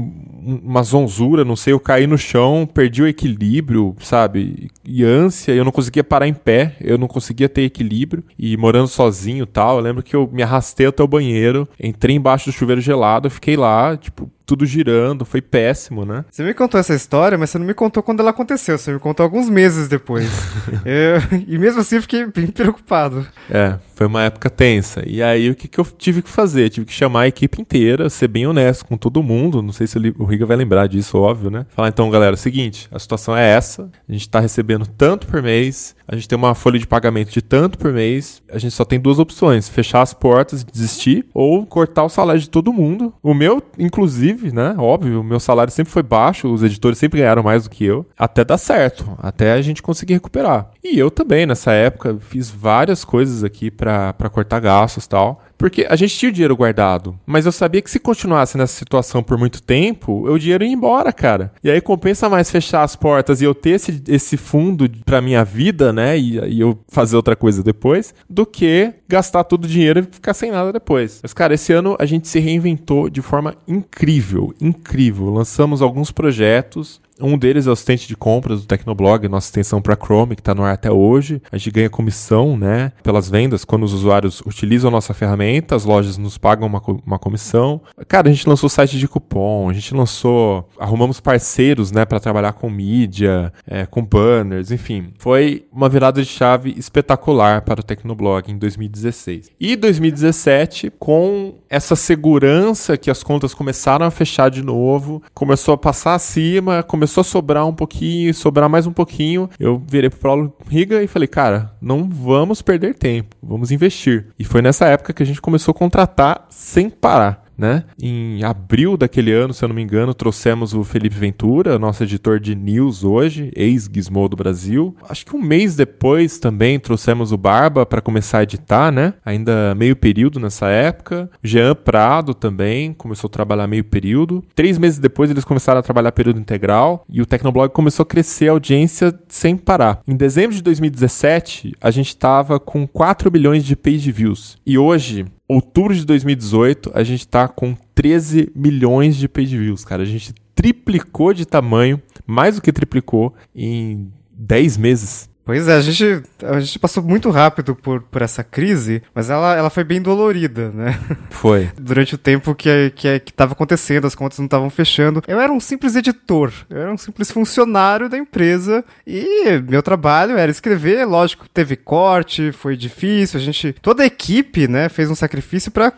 uma zonzura, não sei, eu caí no chão, perdi o equilíbrio, sabe? E ânsia, eu não conseguia parar em pé, eu não conseguia ter equilíbrio. E morando sozinho tal, eu lembro que eu me arrastei até o banheiro, entrei embaixo do chuveiro gelado, fiquei lá, tipo, tudo girando, foi péssimo, né? Você me contou essa história, mas você não me contou quando ela aconteceu, você me contou alguns meses depois. eu, e mesmo assim eu fiquei bem preocupado. É, foi uma época tensa. E aí o que, que eu tive que fazer? tive que chamar a equipe inteira, ser bem honesto com todo mundo. Não sei se o Riga vai lembrar disso, óbvio, né? Falar então, galera, é o seguinte, a situação é essa. A gente tá recebendo tanto por mês, a gente tem uma folha de pagamento de tanto por mês. A gente só tem duas opções: fechar as portas e desistir, ou cortar o salário de todo mundo. O meu, inclusive, né? Óbvio, meu salário sempre foi baixo, os editores sempre ganharam mais do que eu, até dar certo, até a gente conseguir recuperar. E eu também, nessa época, fiz várias coisas aqui para cortar gastos e tal. Porque a gente tinha o dinheiro guardado, mas eu sabia que se continuasse nessa situação por muito tempo, o dinheiro ia embora, cara. E aí compensa mais fechar as portas e eu ter esse, esse fundo pra minha vida, né? E, e eu fazer outra coisa depois, do que gastar todo o dinheiro e ficar sem nada depois. Mas, cara, esse ano a gente se reinventou de forma incrível, incrível. Lançamos alguns projetos, um deles é o assistente de compras do Tecnoblog, nossa extensão para Chrome, que está no ar até hoje. A gente ganha comissão, né, pelas vendas quando os usuários utilizam a nossa ferramenta, as lojas nos pagam uma, uma comissão. Cara, a gente lançou site de cupom, a gente lançou, arrumamos parceiros, né, para trabalhar com mídia, é, com banners, enfim. Foi uma virada de chave espetacular para o Tecnoblog em 2016. E 2017, com essa segurança que as contas começaram a fechar de novo, começou a passar acima, começou a sobrar um pouquinho, sobrar mais um pouquinho. Eu virei pro Paulo Riga e falei, cara, não vamos perder tempo, vamos investir. E foi nessa época que a gente começou a contratar sem parar né? Em abril daquele ano, se eu não me engano, trouxemos o Felipe Ventura, nosso editor de news hoje, ex-Gizmo do Brasil. Acho que um mês depois também trouxemos o Barba para começar a editar, né? Ainda meio período nessa época. Jean Prado também começou a trabalhar meio período. Três meses depois eles começaram a trabalhar período integral e o Tecnoblog começou a crescer a audiência sem parar. Em dezembro de 2017, a gente estava com 4 bilhões de page views. E hoje, outubro de 2018, a gente tá com 13 milhões de page views, cara. A gente triplicou de tamanho, mais do que triplicou em 10 meses. Pois é, a gente, a gente passou muito rápido por, por essa crise, mas ela, ela foi bem dolorida, né? Foi. Durante o tempo que, que, que tava acontecendo, as contas não estavam fechando. Eu era um simples editor, eu era um simples funcionário da empresa e meu trabalho era escrever. Lógico, teve corte, foi difícil, a gente. Toda a equipe, né, fez um sacrifício para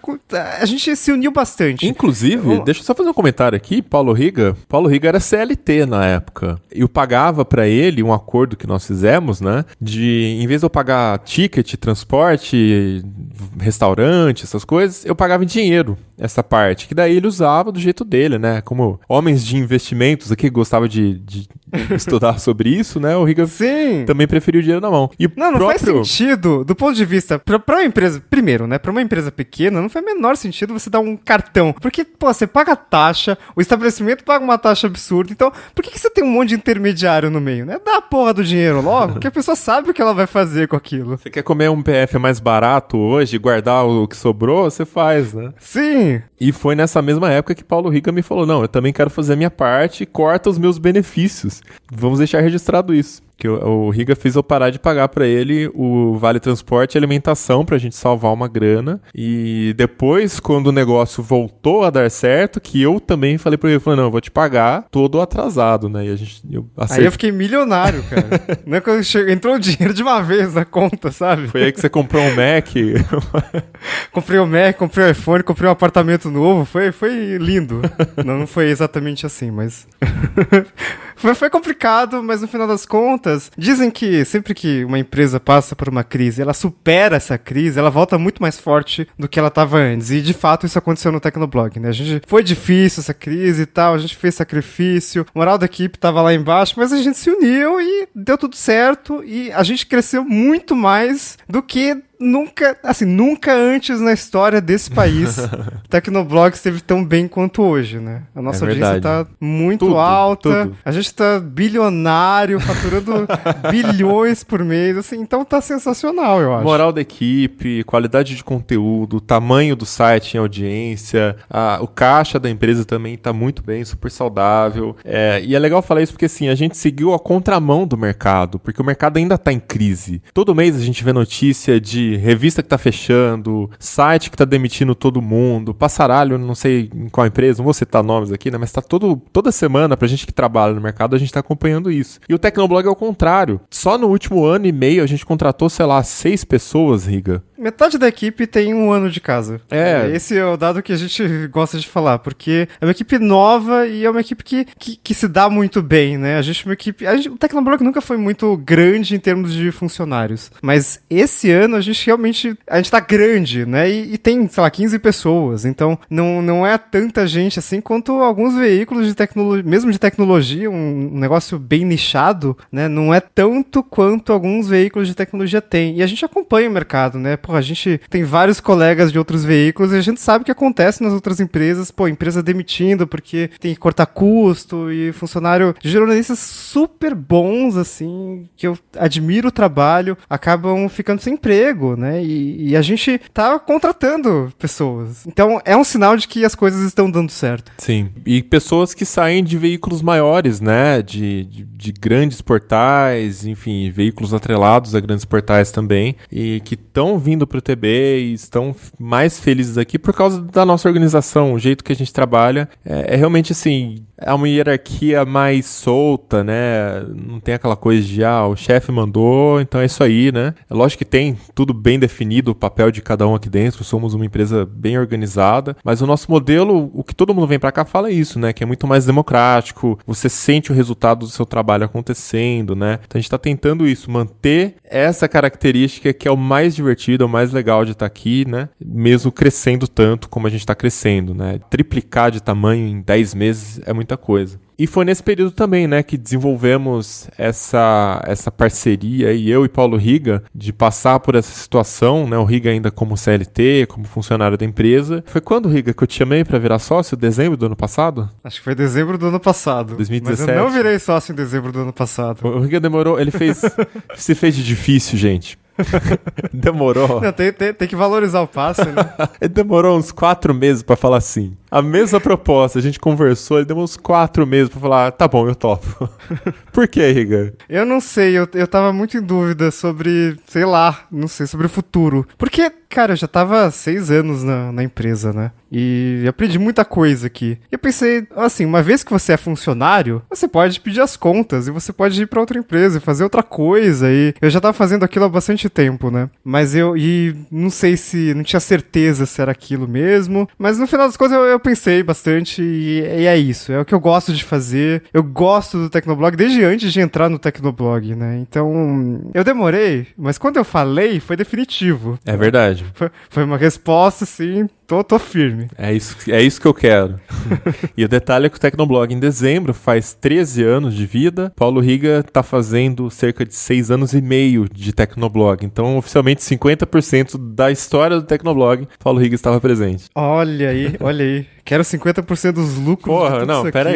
A gente se uniu bastante. Inclusive, eu... deixa eu só fazer um comentário aqui, Paulo Riga. Paulo Riga era CLT na época. Eu pagava para ele um acordo que nós fizemos né? De, em vez de eu pagar ticket, transporte, restaurante, essas coisas, eu pagava em dinheiro essa parte, que daí ele usava do jeito dele, né? Como homens de investimentos aqui gostava de, de estudar sobre isso, né? O Riga Sim. também preferiu o dinheiro na mão. E Não, não próprio... faz sentido, do ponto de vista, pra, pra uma empresa, primeiro, né, pra uma empresa pequena, não faz o menor sentido você dar um cartão, porque, pô, você paga taxa, o estabelecimento paga uma taxa absurda, então, por que, que você tem um monte de intermediário no meio, né? Dá a porra do dinheiro logo, que a pessoa sabe o que ela vai fazer com aquilo. Você quer comer um PF mais barato hoje, guardar o que sobrou, você faz, né? Sim, E foi nessa mesma época que Paulo Riga me falou: não, eu também quero fazer a minha parte, corta os meus benefícios. Vamos deixar registrado isso. Que o, o Riga fez eu parar de pagar pra ele o vale transporte e alimentação pra gente salvar uma grana. E depois, quando o negócio voltou a dar certo, que eu também falei pra ele: falei, não, eu vou te pagar todo atrasado, né? E a gente. Eu aí eu fiquei milionário, cara. não é quando chegou, entrou o dinheiro de uma vez na conta, sabe? Foi aí que você comprou um Mac. Comprei o Mac, comprei o iPhone, comprei um apartamento novo, foi, foi lindo. não, não foi exatamente assim, mas. Foi, complicado, mas no final das contas, dizem que sempre que uma empresa passa por uma crise, ela supera essa crise, ela volta muito mais forte do que ela estava antes. E de fato isso aconteceu no Tecnoblog, né? A gente foi difícil essa crise e tal, a gente fez sacrifício, a moral da equipe tava lá embaixo, mas a gente se uniu e deu tudo certo e a gente cresceu muito mais do que nunca, assim, nunca antes na história desse país Tecnoblog esteve tão bem quanto hoje, né? A nossa É audiência verdade. tá muito Tudo, alta, tudo. a gente tá bilionário, faturando bilhões por mês, assim, então tá sensacional, eu acho. Moral da equipe, qualidade de conteúdo, tamanho do site em audiência, a- o caixa da empresa também tá muito bem, super saudável. É, e é legal falar isso porque assim, a gente seguiu a contramão do mercado, porque o mercado ainda tá em crise. Todo mês a gente vê notícia de revista que tá fechando, site que tá demitindo todo mundo, passaralho, não sei em qual empresa, não vou citar nomes aqui, né? Mas tá todo, toda semana, pra gente que trabalha no mercado, a gente tá acompanhando isso. E o Tecnoblog é o contrário. Só no último ano e meio a gente contratou, sei lá, seis pessoas, Riga. Metade da equipe tem um ano de casa. É. Esse é o dado que a gente gosta de falar, porque é uma equipe nova e é uma equipe que, que, que se dá muito bem, né? A gente é uma equipe. A gente, o Tecnoblog nunca foi muito grande em termos de funcionários. Mas esse ano a gente realmente. A gente tá grande, né? E, e tem, sei lá, 15 pessoas. Então não, não é tanta gente assim quanto alguns veículos de tecnologia, mesmo de tecnologia, um, um negócio bem nichado, né? Não é tanto quanto alguns veículos de tecnologia têm. E a gente acompanha o mercado, né? Pô, a gente tem vários colegas de outros veículos e a gente sabe o que acontece nas outras empresas. Pô, empresa demitindo porque tem que cortar custo e funcionário jornalistas super bons, assim, que eu admiro o trabalho, acabam ficando sem emprego, né? E, e a gente tá contratando pessoas. Então é um sinal de que as coisas estão dando certo. Sim. E pessoas que saem de veículos maiores, né? De, de, de grandes portais, enfim, veículos atrelados a grandes portais também. E que estão vindo pro TB e estão mais felizes aqui por causa da nossa organização, o jeito que a gente trabalha. É, é realmente assim. É uma hierarquia mais solta, né? Não tem aquela coisa de, ah, o chefe mandou, então é isso aí, né? É lógico que tem tudo bem definido, o papel de cada um aqui dentro, somos uma empresa bem organizada, mas o nosso modelo, o que todo mundo vem pra cá fala é isso, né? Que é muito mais democrático, você sente o resultado do seu trabalho acontecendo, né? Então a gente tá tentando isso, manter essa característica que é o mais divertido, é o mais legal de estar aqui, né? Mesmo crescendo tanto como a gente tá crescendo, né? Triplicar de tamanho em 10 meses é muita coisa. E foi nesse período também, né, que desenvolvemos essa, essa parceria, e eu e Paulo Riga, de passar por essa situação, né, o Riga ainda como CLT, como funcionário da empresa. Foi quando, Riga, que eu te chamei para virar sócio? Dezembro do ano passado? Acho que foi dezembro do ano passado. 2017. Mas eu não virei sócio em dezembro do ano passado. O Riga demorou, ele fez, se fez de difícil, gente. Demorou. Não, tem, tem, tem que valorizar o passe, né? Ele demorou uns quatro meses pra falar assim. A mesma proposta, a gente conversou, ele demorou uns quatro meses pra falar, tá bom, eu topo. Por que, Riga? Eu não sei, eu, eu tava muito em dúvida sobre, sei lá, não sei, sobre o futuro. Porque, cara, eu já tava seis anos na, na empresa, né? E aprendi muita coisa aqui. E eu pensei, assim, uma vez que você é funcionário, você pode pedir as contas e você pode ir pra outra empresa e fazer outra coisa. E eu já tava fazendo aquilo há bastante tempo, né? Mas eu, e não sei se, não tinha certeza se era aquilo mesmo. Mas no final das contas eu, eu pensei bastante e, e é isso. É o que eu gosto de fazer. Eu gosto do Tecnoblog desde antes de entrar no Tecnoblog, né? Então, eu demorei, mas quando eu falei, foi definitivo. É verdade. Foi, foi uma resposta, sim. Tô, tô firme. É isso, é isso que eu quero. e o detalhe é que o Tecnoblog, em dezembro, faz 13 anos de vida. Paulo Riga tá fazendo cerca de 6 anos e meio de Tecnoblog. Então, oficialmente, 50% da história do Tecnoblog, Paulo Riga estava presente. Olha aí, olha aí. Quero 50% dos lucros. Porra, não, pera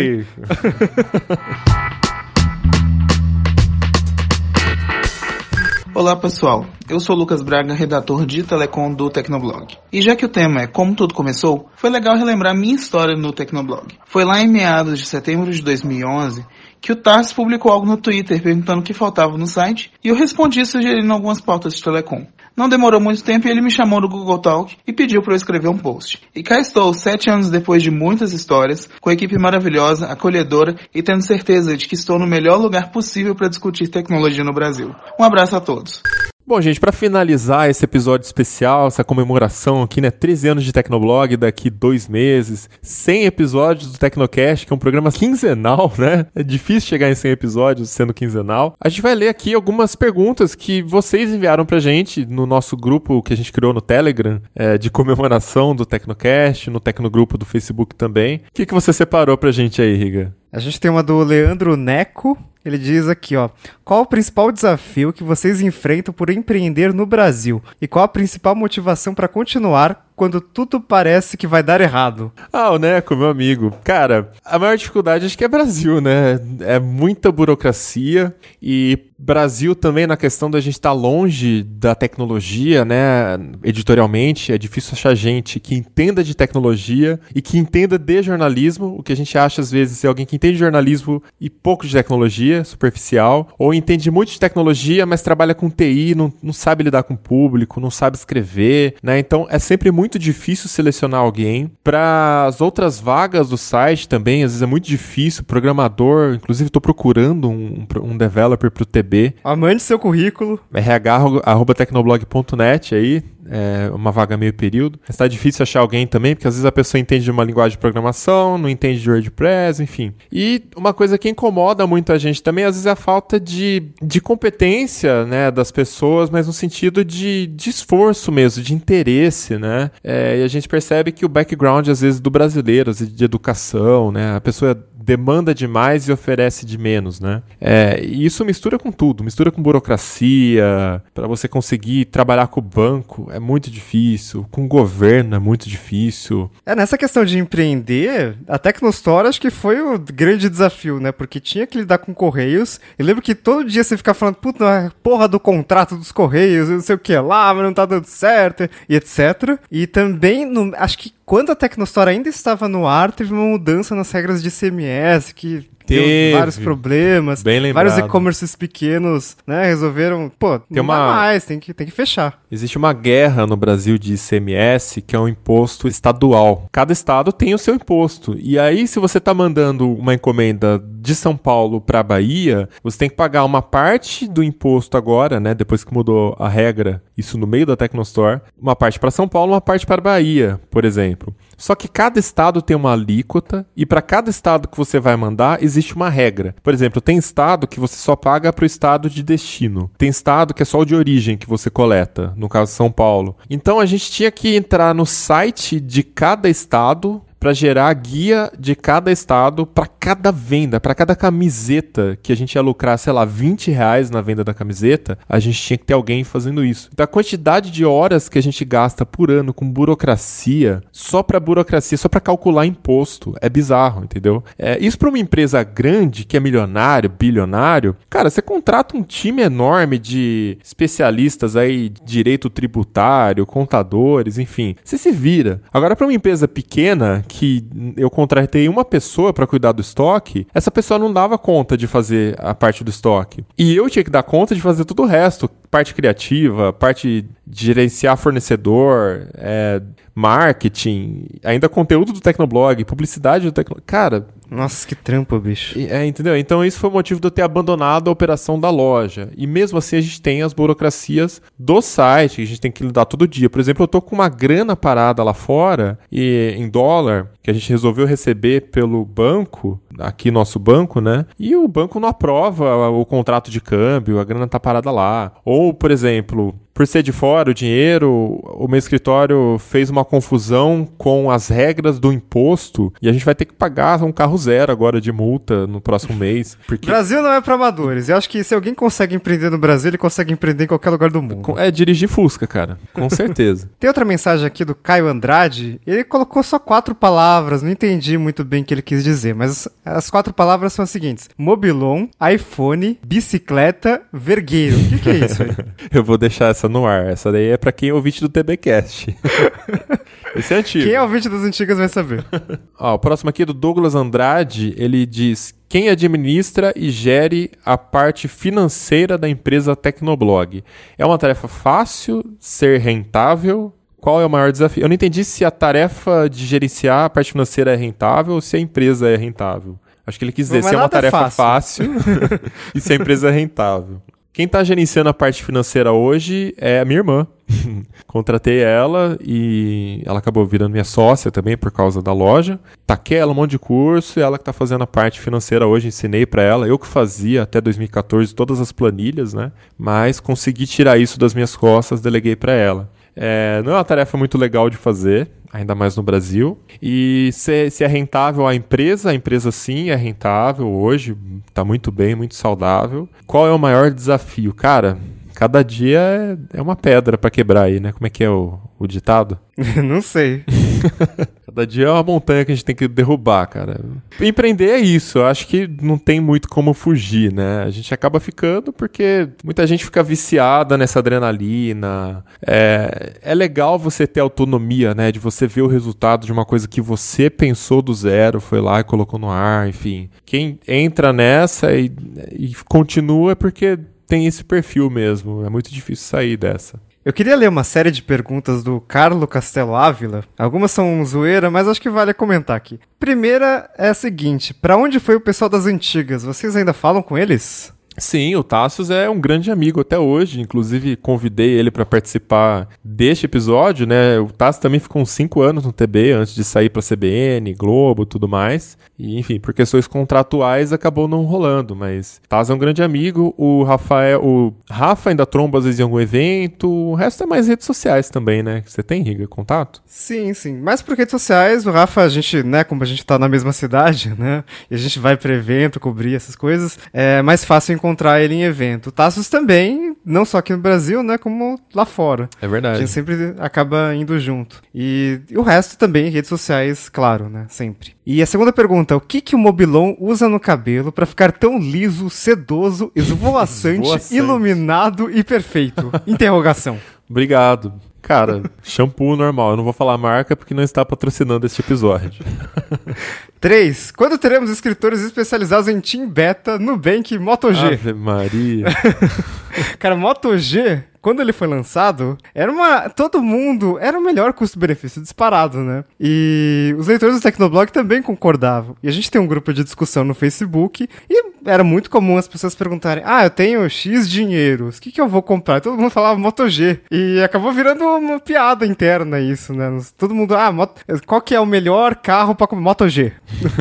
Olá pessoal, eu sou Lucas Braga, redator de Telecom do Tecnoblog. E já que o tema é como tudo começou, foi legal relembrar minha história no Tecnoblog. Foi lá em meados de setembro de 2011 que o Tars publicou algo no Twitter perguntando o que faltava no site e eu respondi sugerindo algumas pautas de telecom. Não demorou muito tempo e ele me chamou no Google Talk e pediu para eu escrever um post. E cá estou, sete anos depois de muitas histórias, com a equipe maravilhosa, acolhedora e tendo certeza de que estou no melhor lugar possível para discutir tecnologia no Brasil. Um abraço a todos. Bom, gente, para finalizar esse episódio especial, essa comemoração aqui, né? 13 anos de Tecnoblog, daqui dois meses, 100 episódios do Tecnocast, que é um programa quinzenal, né? É difícil chegar em 100 episódios sendo quinzenal. A gente vai ler aqui algumas perguntas que vocês enviaram pra gente no nosso grupo que a gente criou no Telegram, é, de comemoração do Tecnocast, no Tecnogrupo do Facebook também. O que, que você separou pra gente aí, Riga? A gente tem uma do Leandro Neco. Ele diz aqui, ó: Qual o principal desafio que vocês enfrentam por empreender no Brasil? E qual a principal motivação para continuar quando tudo parece que vai dar errado? Ah, o Neco, meu amigo. Cara, a maior dificuldade acho que é Brasil, né? É muita burocracia e Brasil também na questão da gente estar tá longe da tecnologia, né? Editorialmente, é difícil achar gente que entenda de tecnologia e que entenda de jornalismo. O que a gente acha às vezes é alguém que entende de jornalismo e pouco de tecnologia, superficial, ou entende muito de tecnologia, mas trabalha com TI, não, não sabe lidar com o público, não sabe escrever, né? Então é sempre muito difícil selecionar alguém. Para as outras vagas do site também, às vezes é muito difícil. Programador, inclusive estou procurando um, um developer para o TB. Mande seu currículo. rh.tecnoblog.net aí, é uma vaga meio período. Está difícil achar alguém também, porque às vezes a pessoa entende de uma linguagem de programação, não entende de WordPress, enfim. E uma coisa que incomoda muito a gente também, às vezes, é a falta de, de competência, né, das pessoas, mas no sentido de, de esforço mesmo, de interesse, né? É, e a gente percebe que o background, às vezes, do brasileiro, às vezes, de educação, né? A pessoa demanda demais e oferece de menos, né? É, e isso mistura com tudo, mistura com burocracia, para você conseguir trabalhar com o banco é muito difícil, com o governo é muito difícil. É, nessa questão de empreender, a Tecnostore acho que foi o grande desafio, né? Porque tinha que lidar com correios. Eu lembro que todo dia você ficava falando, puta, porra do contrato dos correios, não sei o que lá, mas não tá dando certo, e etc. E também, no, acho que quando a Tecnostore ainda estava no ar, teve uma mudança nas regras de CMS que Teve. deu vários problemas. Bem lembrado. Vários e-commerces pequenos, né, resolveram, pô, Tem não uma- dá mais, tem que, tem que fechar. Existe uma guerra no Brasil de ICMS, que é um imposto estadual. Cada estado tem o seu imposto. E aí, se você está mandando uma encomenda de São Paulo para Bahia, você tem que pagar uma parte do imposto agora, né? Depois que mudou a regra, isso no meio da Tecnostore, uma parte para São Paulo, uma parte para Bahia, por exemplo. Só que cada estado tem uma alíquota e para cada estado que você vai mandar existe uma regra. Por exemplo, tem estado que você só paga para o estado de destino. Tem estado que é só o de origem que você coleta, no caso São Paulo. Então a gente tinha que entrar no site de cada estado para gerar a guia de cada estado para cada venda, para cada camiseta que a gente ia lucrar, sei lá, 20 reais na venda da camiseta, a gente tinha que ter alguém fazendo isso. Então a quantidade de horas que a gente gasta por ano com burocracia, só para burocracia, só para calcular imposto, é bizarro, entendeu? É, isso para uma empresa grande que é milionário, bilionário, cara, você contrata um time enorme de especialistas aí, direito tributário, contadores, enfim, você se vira. Agora para uma empresa pequena que eu contratei uma pessoa para cuidar do estoque, essa pessoa não dava conta de fazer a parte do estoque. E eu tinha que dar conta de fazer tudo o resto, parte criativa, parte de gerenciar fornecedor, é, marketing, ainda conteúdo do Tecnoblog, publicidade do Tecnoblog. Cara, Nossa, que trampo, bicho. É, entendeu? Então isso foi o motivo de eu ter abandonado a operação da loja. E mesmo assim a gente tem as burocracias do site, que a gente tem que lidar todo dia. Por exemplo, eu tô com uma grana parada lá fora, e em dólar, que a gente resolveu receber pelo banco, aqui nosso banco, né? E o banco não aprova o contrato de câmbio, a grana tá parada lá. Ou, por exemplo, por ser de fora o dinheiro, o meu escritório fez uma confusão com as regras do imposto e a gente vai ter que pagar um carro zero agora de multa no próximo mês. Porque... Brasil não é para amadores. Eu acho que se alguém consegue empreender no Brasil, ele consegue empreender em qualquer lugar do mundo. É dirigir Fusca, cara. Com certeza. Tem outra mensagem aqui do Caio Andrade. Ele colocou só quatro palavras. Não entendi muito bem o que ele quis dizer, mas as quatro palavras são as seguintes: mobilon, iPhone, bicicleta, vergueiro. O que, que é isso aí? Eu vou deixar essa no ar. Essa daí é para quem é ouvinte do TBcast. Esse é antigo. Quem é ouvinte das antigas vai saber. Ó, o próximo aqui é do Douglas Andrade. Ele diz: quem administra e gere a parte financeira da empresa Tecnoblog? É uma tarefa fácil, ser rentável? Qual é o maior desafio? Eu não entendi se a tarefa de gerenciar a parte financeira é rentável ou se a empresa é rentável. Acho que ele quis dizer se é uma tarefa fácil, fácil e se a empresa é rentável. Quem está gerenciando a parte financeira hoje é a minha irmã. Contratei ela e ela acabou virando minha sócia também por causa da loja. Taquei ela um monte de curso e ela que está fazendo a parte financeira hoje, ensinei para ela. Eu que fazia até 2014 todas as planilhas, né? Mas consegui tirar isso das minhas costas, deleguei para ela. É, não é uma tarefa muito legal de fazer, ainda mais no Brasil. E se, se, é rentável a empresa, a empresa sim é rentável hoje, está muito bem, muito saudável. Qual é o maior desafio? Cara, cada dia é, é uma pedra para quebrar aí, né? Como é que é o, o ditado? Não sei. Cada dia é uma montanha que a gente tem que derrubar, cara. Empreender é isso. Eu acho que não tem muito como fugir, né? A gente acaba ficando porque muita gente fica viciada nessa adrenalina. É, é legal você ter autonomia, né? De você ver o resultado de uma coisa que você pensou do zero, foi lá e colocou no ar, enfim. Quem entra nessa e, e continua é porque tem esse perfil mesmo. É muito difícil sair dessa. Eu queria ler uma série de perguntas do Carlo Castelo Ávila. Algumas são zoeira, mas acho que vale comentar aqui. Primeira é a seguinte: para onde foi o pessoal das antigas? Vocês ainda falam com eles? Sim, o Tassos é um grande amigo até hoje. Inclusive, convidei ele para participar deste episódio, né? O Tassos também ficou uns 5 anos no TB antes de sair para CBN, Globo tudo mais. E, enfim, por questões contratuais acabou não rolando, mas Tassos é um grande amigo. O Rafael, o Rafa ainda tromba às vezes em algum evento. O resto é mais redes sociais também, né? Você tem, Riga, contato? Sim, sim. Mais por redes sociais, o Rafa, a gente, né, como a gente tá na mesma cidade, né? E a gente vai para evento, cobrir essas coisas, é mais fácil encontrar encontrar ele em evento. O Tassos também, não só aqui no Brasil, né, como lá fora. É verdade. A gente sempre acaba indo junto. E, e o resto também, redes sociais, claro, né, sempre. E a segunda pergunta, o que que o Mobilon usa no cabelo para ficar tão liso, sedoso, esvoaçante, iluminado e perfeito? Interrogação. Obrigado. Cara, shampoo normal. Eu não vou falar a marca porque não está patrocinando este episódio. 3. Quando teremos escritores especializados em Team Beta, Nubank e Moto G? Ave Maria. Cara, Moto G quando ele foi lançado, era uma. Todo mundo. Era o melhor custo-benefício disparado, né? E os leitores do Tecnoblog também concordavam. E a gente tem um grupo de discussão no Facebook e era muito comum as pessoas perguntarem: Ah, eu tenho X dinheiros, o que, que eu vou comprar? todo mundo falava Moto G. E acabou virando uma piada interna isso, né? Todo mundo, ah, moto... qual que é o melhor carro para Moto G?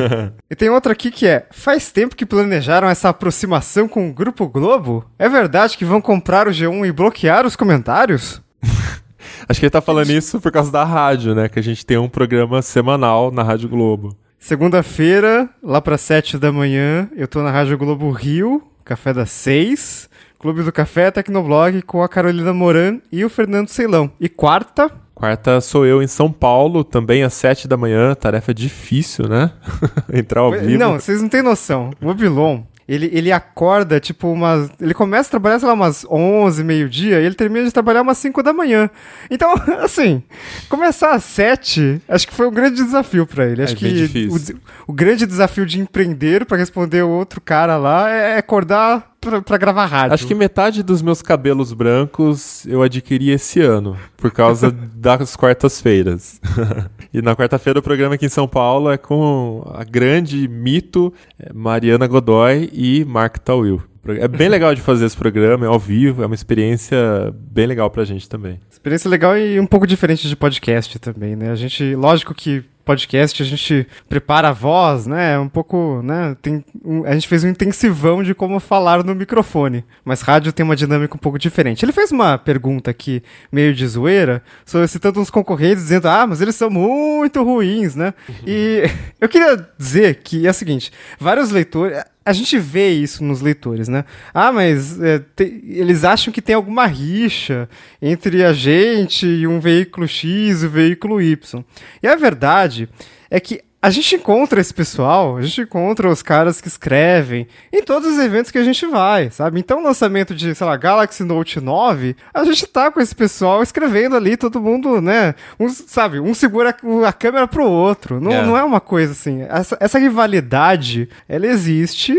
e tem outra aqui que é: Faz tempo que planejaram essa aproximação com o Grupo Globo? É verdade que vão comprar o G1 e bloquear bloquear os comentários? Acho que ele tá falando isso por causa da rádio, né? Que a gente tem um programa semanal na Rádio Globo. Segunda-feira, lá para sete da manhã, eu tô na Rádio Globo Rio, café das seis, Clube do Café Tecnoblog com a Carolina Moran e o Fernando Ceilão. E quarta, Quarta sou eu em São Paulo, também às sete da manhã, tarefa difícil, né? Entrar ao vivo. Não, vocês não têm noção. O Mobilon, ele, ele acorda, tipo, umas. Ele começa a trabalhar, sei lá, umas 11, meio-dia, e ele termina de trabalhar umas 5 da manhã. Então, assim, começar às 7, acho que foi um grande desafio para ele. Acho é que o, o, grande desafio de empreender, para responder o outro cara lá, é acordar pra, pra, gravar rádio. Acho que metade dos meus cabelos brancos eu adquiri esse ano, por causa das quartas-feiras. e na quarta-feira o programa aqui em São Paulo é com a grande mito é, Mariana Godoy e Mark Tawil. É bem legal de fazer esse programa, é ao vivo, é uma experiência bem legal pra gente também. Experiência legal e um pouco diferente de podcast também, né? A gente, lógico que podcast a gente prepara a voz, né? Um pouco, né? Tem um, a gente fez um intensivão de como falar no microfone, mas rádio tem uma dinâmica um pouco diferente. Ele fez uma pergunta aqui, meio de zoeira, citando uns concorrentes, dizendo, ah, mas eles são muito ruins, né? Uhum. E eu queria dizer que é o seguinte, vários leitores a gente vê isso nos leitores, né? Ah, mas é, te, eles acham que tem alguma rixa entre a gente e um veículo X e o veículo Y. E a verdade é que a gente encontra esse pessoal, a gente encontra os caras que escrevem em todos os eventos que a gente vai, sabe? Então, o lançamento de, sei lá, Galaxy Note 9, a gente tá com esse pessoal escrevendo ali, todo mundo, né? Um, sabe, um segura a câmera pro outro. Não é, não é uma coisa assim. Essa, essa rivalidade, ela existe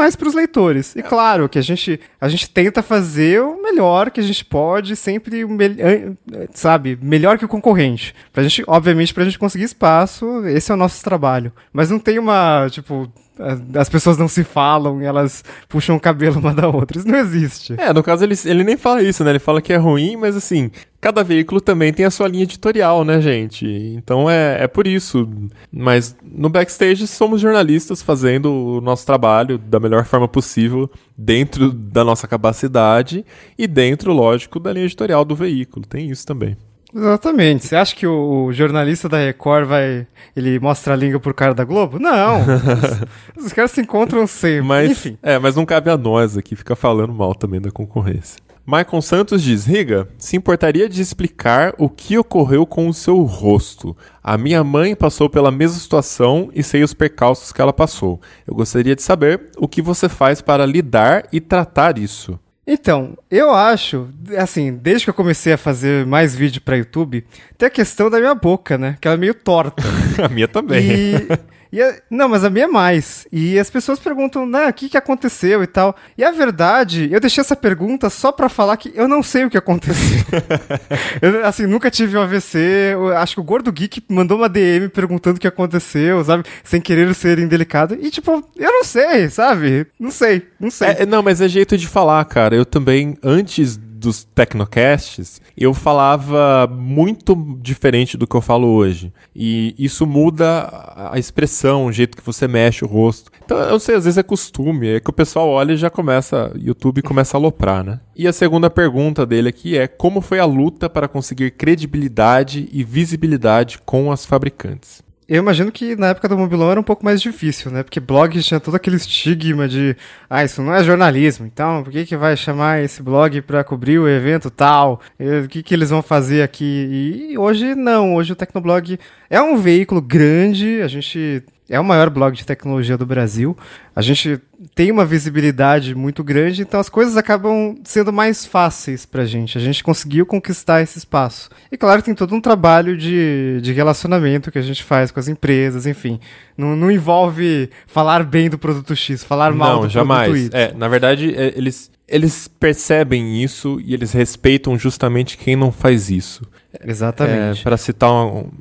mais para os leitores. E claro que a gente, a gente tenta fazer o melhor que a gente pode, sempre, sabe, melhor que o concorrente. Pra gente, obviamente, pra gente conseguir espaço, esse é o nosso trabalho. Mas não tem uma, tipo, as pessoas não se falam, elas puxam o cabelo uma da outra. Isso não existe. É, no caso ele, ele nem fala isso, né? Ele fala que é ruim, mas assim, cada veículo também tem a sua linha editorial, né, gente? Então é, é por isso. Mas no backstage somos jornalistas fazendo o nosso trabalho da melhor forma possível, dentro da nossa capacidade e dentro, lógico, da linha editorial do veículo. Tem isso também. Exatamente. Você acha que o, jornalista da Record vai. Ele mostra a língua pro cara da Globo? Não. os, os, caras se encontram sempre. Mas, Enfim. É, mas não cabe a nós aqui ficar falando mal também da concorrência. Maicon Santos diz: Riga, se importaria de explicar o que ocorreu com o seu rosto? A minha mãe passou pela mesma situação e sei os percalços que ela passou. Eu gostaria de saber o que você faz para lidar e tratar isso. Então, eu acho, assim, desde que eu comecei a fazer mais vídeo para YouTube, tem a questão da minha boca, né? Que ela é meio torta. a minha também. E e a, não, mas a minha é mais. E as pessoas perguntam, né, o que, que aconteceu e tal. E a verdade, eu deixei essa pergunta só para falar que eu não sei o que aconteceu. eu, assim, nunca tive um AVC. Eu, acho que o Gordo Geek mandou uma DM perguntando o que aconteceu, sabe? Sem querer ser indelicado. E, tipo, eu não sei, sabe? Não sei, não sei. É, não, mas é jeito de falar, cara. Eu também, antes dos Tecnocasts, eu falava muito diferente do que eu falo hoje. E isso muda a expressão, o jeito que você mexe o rosto. Então, eu sei, às vezes é costume, é que o pessoal olha e já começa, YouTube começa a aloprar, né? E a segunda pergunta dele aqui é: como foi a luta para conseguir credibilidade e visibilidade com as fabricantes? Eu imagino que na época do Mobilão era um pouco mais difícil, né? Porque blog tinha todo aquele estigma de, ah, isso não é jornalismo, então por que, que vai chamar esse blog para cobrir o evento tal? O que, que eles vão fazer aqui? E hoje não, hoje o Tecnoblog é um veículo grande, a gente é o maior blog de tecnologia do Brasil. A gente tem uma visibilidade muito grande, então as coisas acabam sendo mais fáceis pra gente. A gente conseguiu conquistar esse espaço. E claro, tem todo um trabalho de, de relacionamento que a gente faz com as empresas, enfim. Não, não envolve falar bem do produto X, falar mal não, do jamais. produto Y. É, na verdade, é, eles, eles percebem isso e eles respeitam justamente quem não faz isso. Exatamente. É, para citar,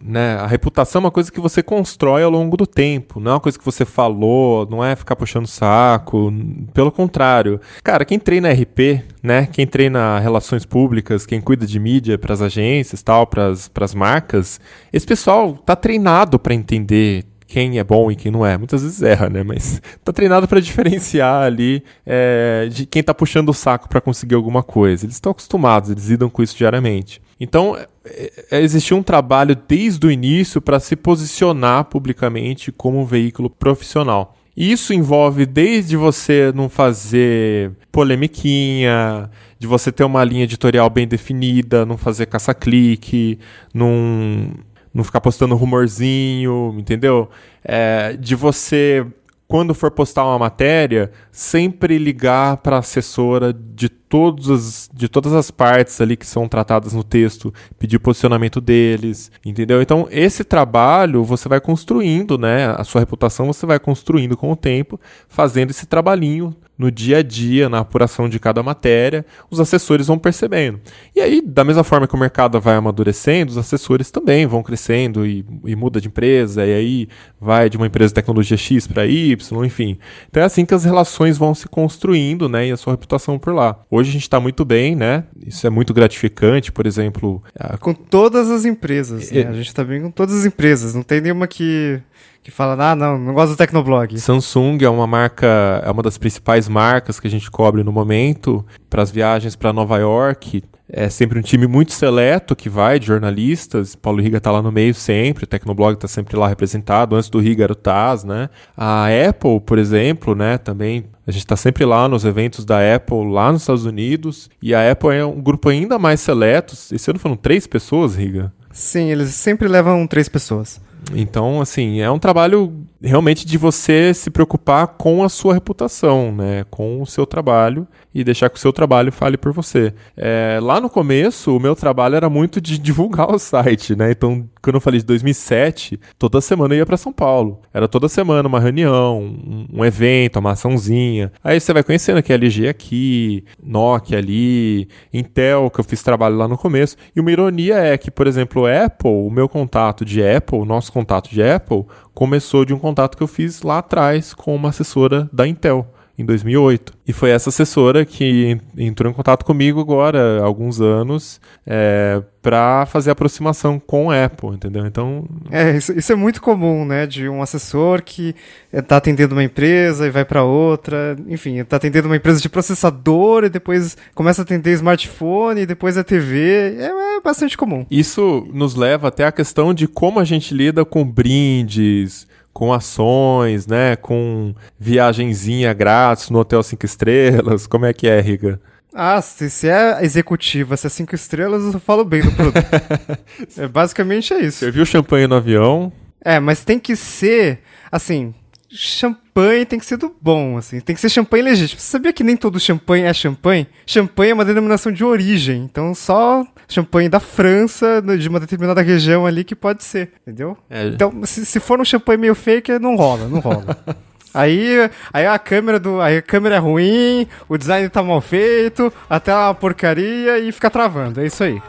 né, a reputação é uma coisa que você constrói ao longo do tempo, não é uma coisa que você falou, não é ficar puxando saco, pelo contrário. Cara, quem treina RP, né, quem treina relações públicas, quem cuida de mídia para as agências, tal, para as marcas, esse pessoal tá treinado para entender quem é bom e quem não é. Muitas vezes erra, né? Mas tá treinado para diferenciar ali é, de quem tá puxando o saco para conseguir alguma coisa. Eles estão acostumados, eles lidam com isso diariamente. Então, é, é, existiu um trabalho desde o início para se posicionar publicamente como um veículo profissional. Isso envolve desde você não fazer polemiquinha, de você ter uma linha editorial bem definida, não fazer caça-clique, não, não ficar postando rumorzinho, entendeu? É, de você quando for postar uma matéria, sempre ligar para a assessora de, todos as, de todas as partes ali que são tratadas no texto, pedir posicionamento deles, entendeu? Então, esse trabalho você vai construindo, né? A sua reputação você vai construindo com o tempo, fazendo esse trabalhinho no dia a dia, na apuração de cada matéria, os assessores vão percebendo. E aí, da mesma forma que o mercado vai amadurecendo, os assessores também vão crescendo e, e muda de empresa, e aí vai de uma empresa de tecnologia X para Y, enfim. Então é assim que as relações vão se construindo, né, e a sua reputação por lá. Hoje a gente está muito bem, né? Isso é muito gratificante, por exemplo. A... Com todas as empresas, né? A gente está bem com todas as empresas. Não tem nenhuma que que fala, ah, não, não gosto do Tecnoblog. Samsung é uma marca, é uma das principais marcas que a gente cobre no momento para as viagens para Nova York. É sempre um time muito seleto que vai, de jornalistas. Paulo Riga está lá no meio sempre, o Tecnoblog está sempre lá representado. Antes do Riga era o Taz, né? A Apple, por exemplo, né, também a gente está sempre lá nos eventos da Apple, lá nos Estados Unidos. E a Apple é um grupo ainda mais seleto. Esse ano foram três pessoas, Riga? Sim, eles sempre levam três pessoas. Então, assim, é um trabalho realmente de você se preocupar com a sua reputação, né? Com o seu trabalho e deixar que o seu trabalho fale por você. É, lá no começo, o meu trabalho era muito de divulgar o site, né? Então, quando eu falei de 2007, toda semana eu ia para São Paulo. Era toda semana uma reunião, um, um, evento, uma açãozinha. Aí você vai conhecendo que é LG aqui, Nokia ali, Intel, que eu fiz trabalho lá no começo. E uma ironia é que, por exemplo, Apple, o meu contato de Apple, o nosso contato de Apple, começou de um contato que eu fiz lá atrás com uma assessora da Intel em 2008. E foi essa assessora que entrou em contato comigo agora, há alguns anos, é, para fazer aproximação com a Apple, entendeu? Então. É, isso, isso, é muito comum, né? De um assessor que está atendendo uma empresa e vai para outra. Enfim, está atendendo uma empresa de processador e depois começa a atender smartphone e depois a TV. É, é bastante comum. Isso nos leva até a questão de como a gente lida com brindes com ações, né? Com viagenzinha grátis no Hotel 5 Estrelas. Como é que é, Riga? Ah, se, se é executiva, se é 5 estrelas, eu falo bem do produto. é, basicamente é isso. Você viu champanhe no avião? É, mas tem que ser, assim, champanhe tem que ser do bom, assim. Tem que ser champanhe legítimo. Você sabia que nem todo champanhe é champanhe? Champanhe é uma denominação de origem. Então só champanhe da França, de uma determinada região ali que pode ser, entendeu? É. Então, se, se for um champanhe meio fake, não rola, não rola. Aí, aí a câmera do, aí a câmera é ruim, o design tá mal feito, até uma porcaria e fica travando. É isso aí.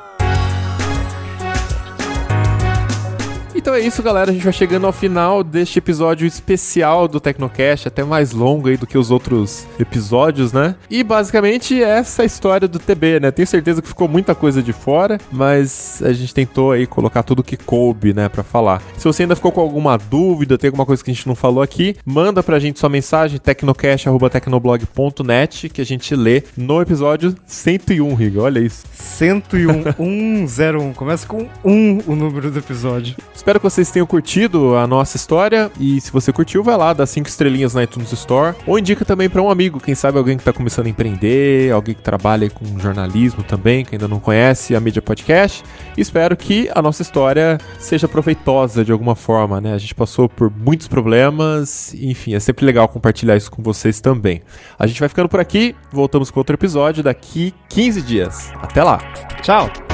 Então é isso, galera. A gente vai chegando ao final deste episódio especial do Tecnocast, até mais longo aí do que os outros episódios, né? E basicamente essa é história do TB, né? Tenho certeza que ficou muita coisa de fora, mas a gente tentou aí colocar tudo que coube, né, para falar. Se você ainda ficou com alguma dúvida, tem alguma coisa que a gente não falou aqui, manda pra gente sua mensagem tecnocast@tecnoblog.net que a gente lê no episódio 101, Riga. Olha isso. 101 101. Começa com 1 o número do episódio. Espero que vocês tenham curtido a nossa história e se você curtiu, vai lá, dá cinco estrelinhas na iTunes Store ou indica também para um amigo, quem sabe alguém que está começando a empreender, alguém que trabalha com jornalismo também, que ainda não conhece a mídia podcast. espero que a nossa história seja proveitosa de alguma forma, né? A gente passou por muitos problemas, enfim, é sempre legal compartilhar isso com vocês também. A gente vai ficando por aqui, voltamos com outro episódio daqui 15 dias. Até lá. Tchau.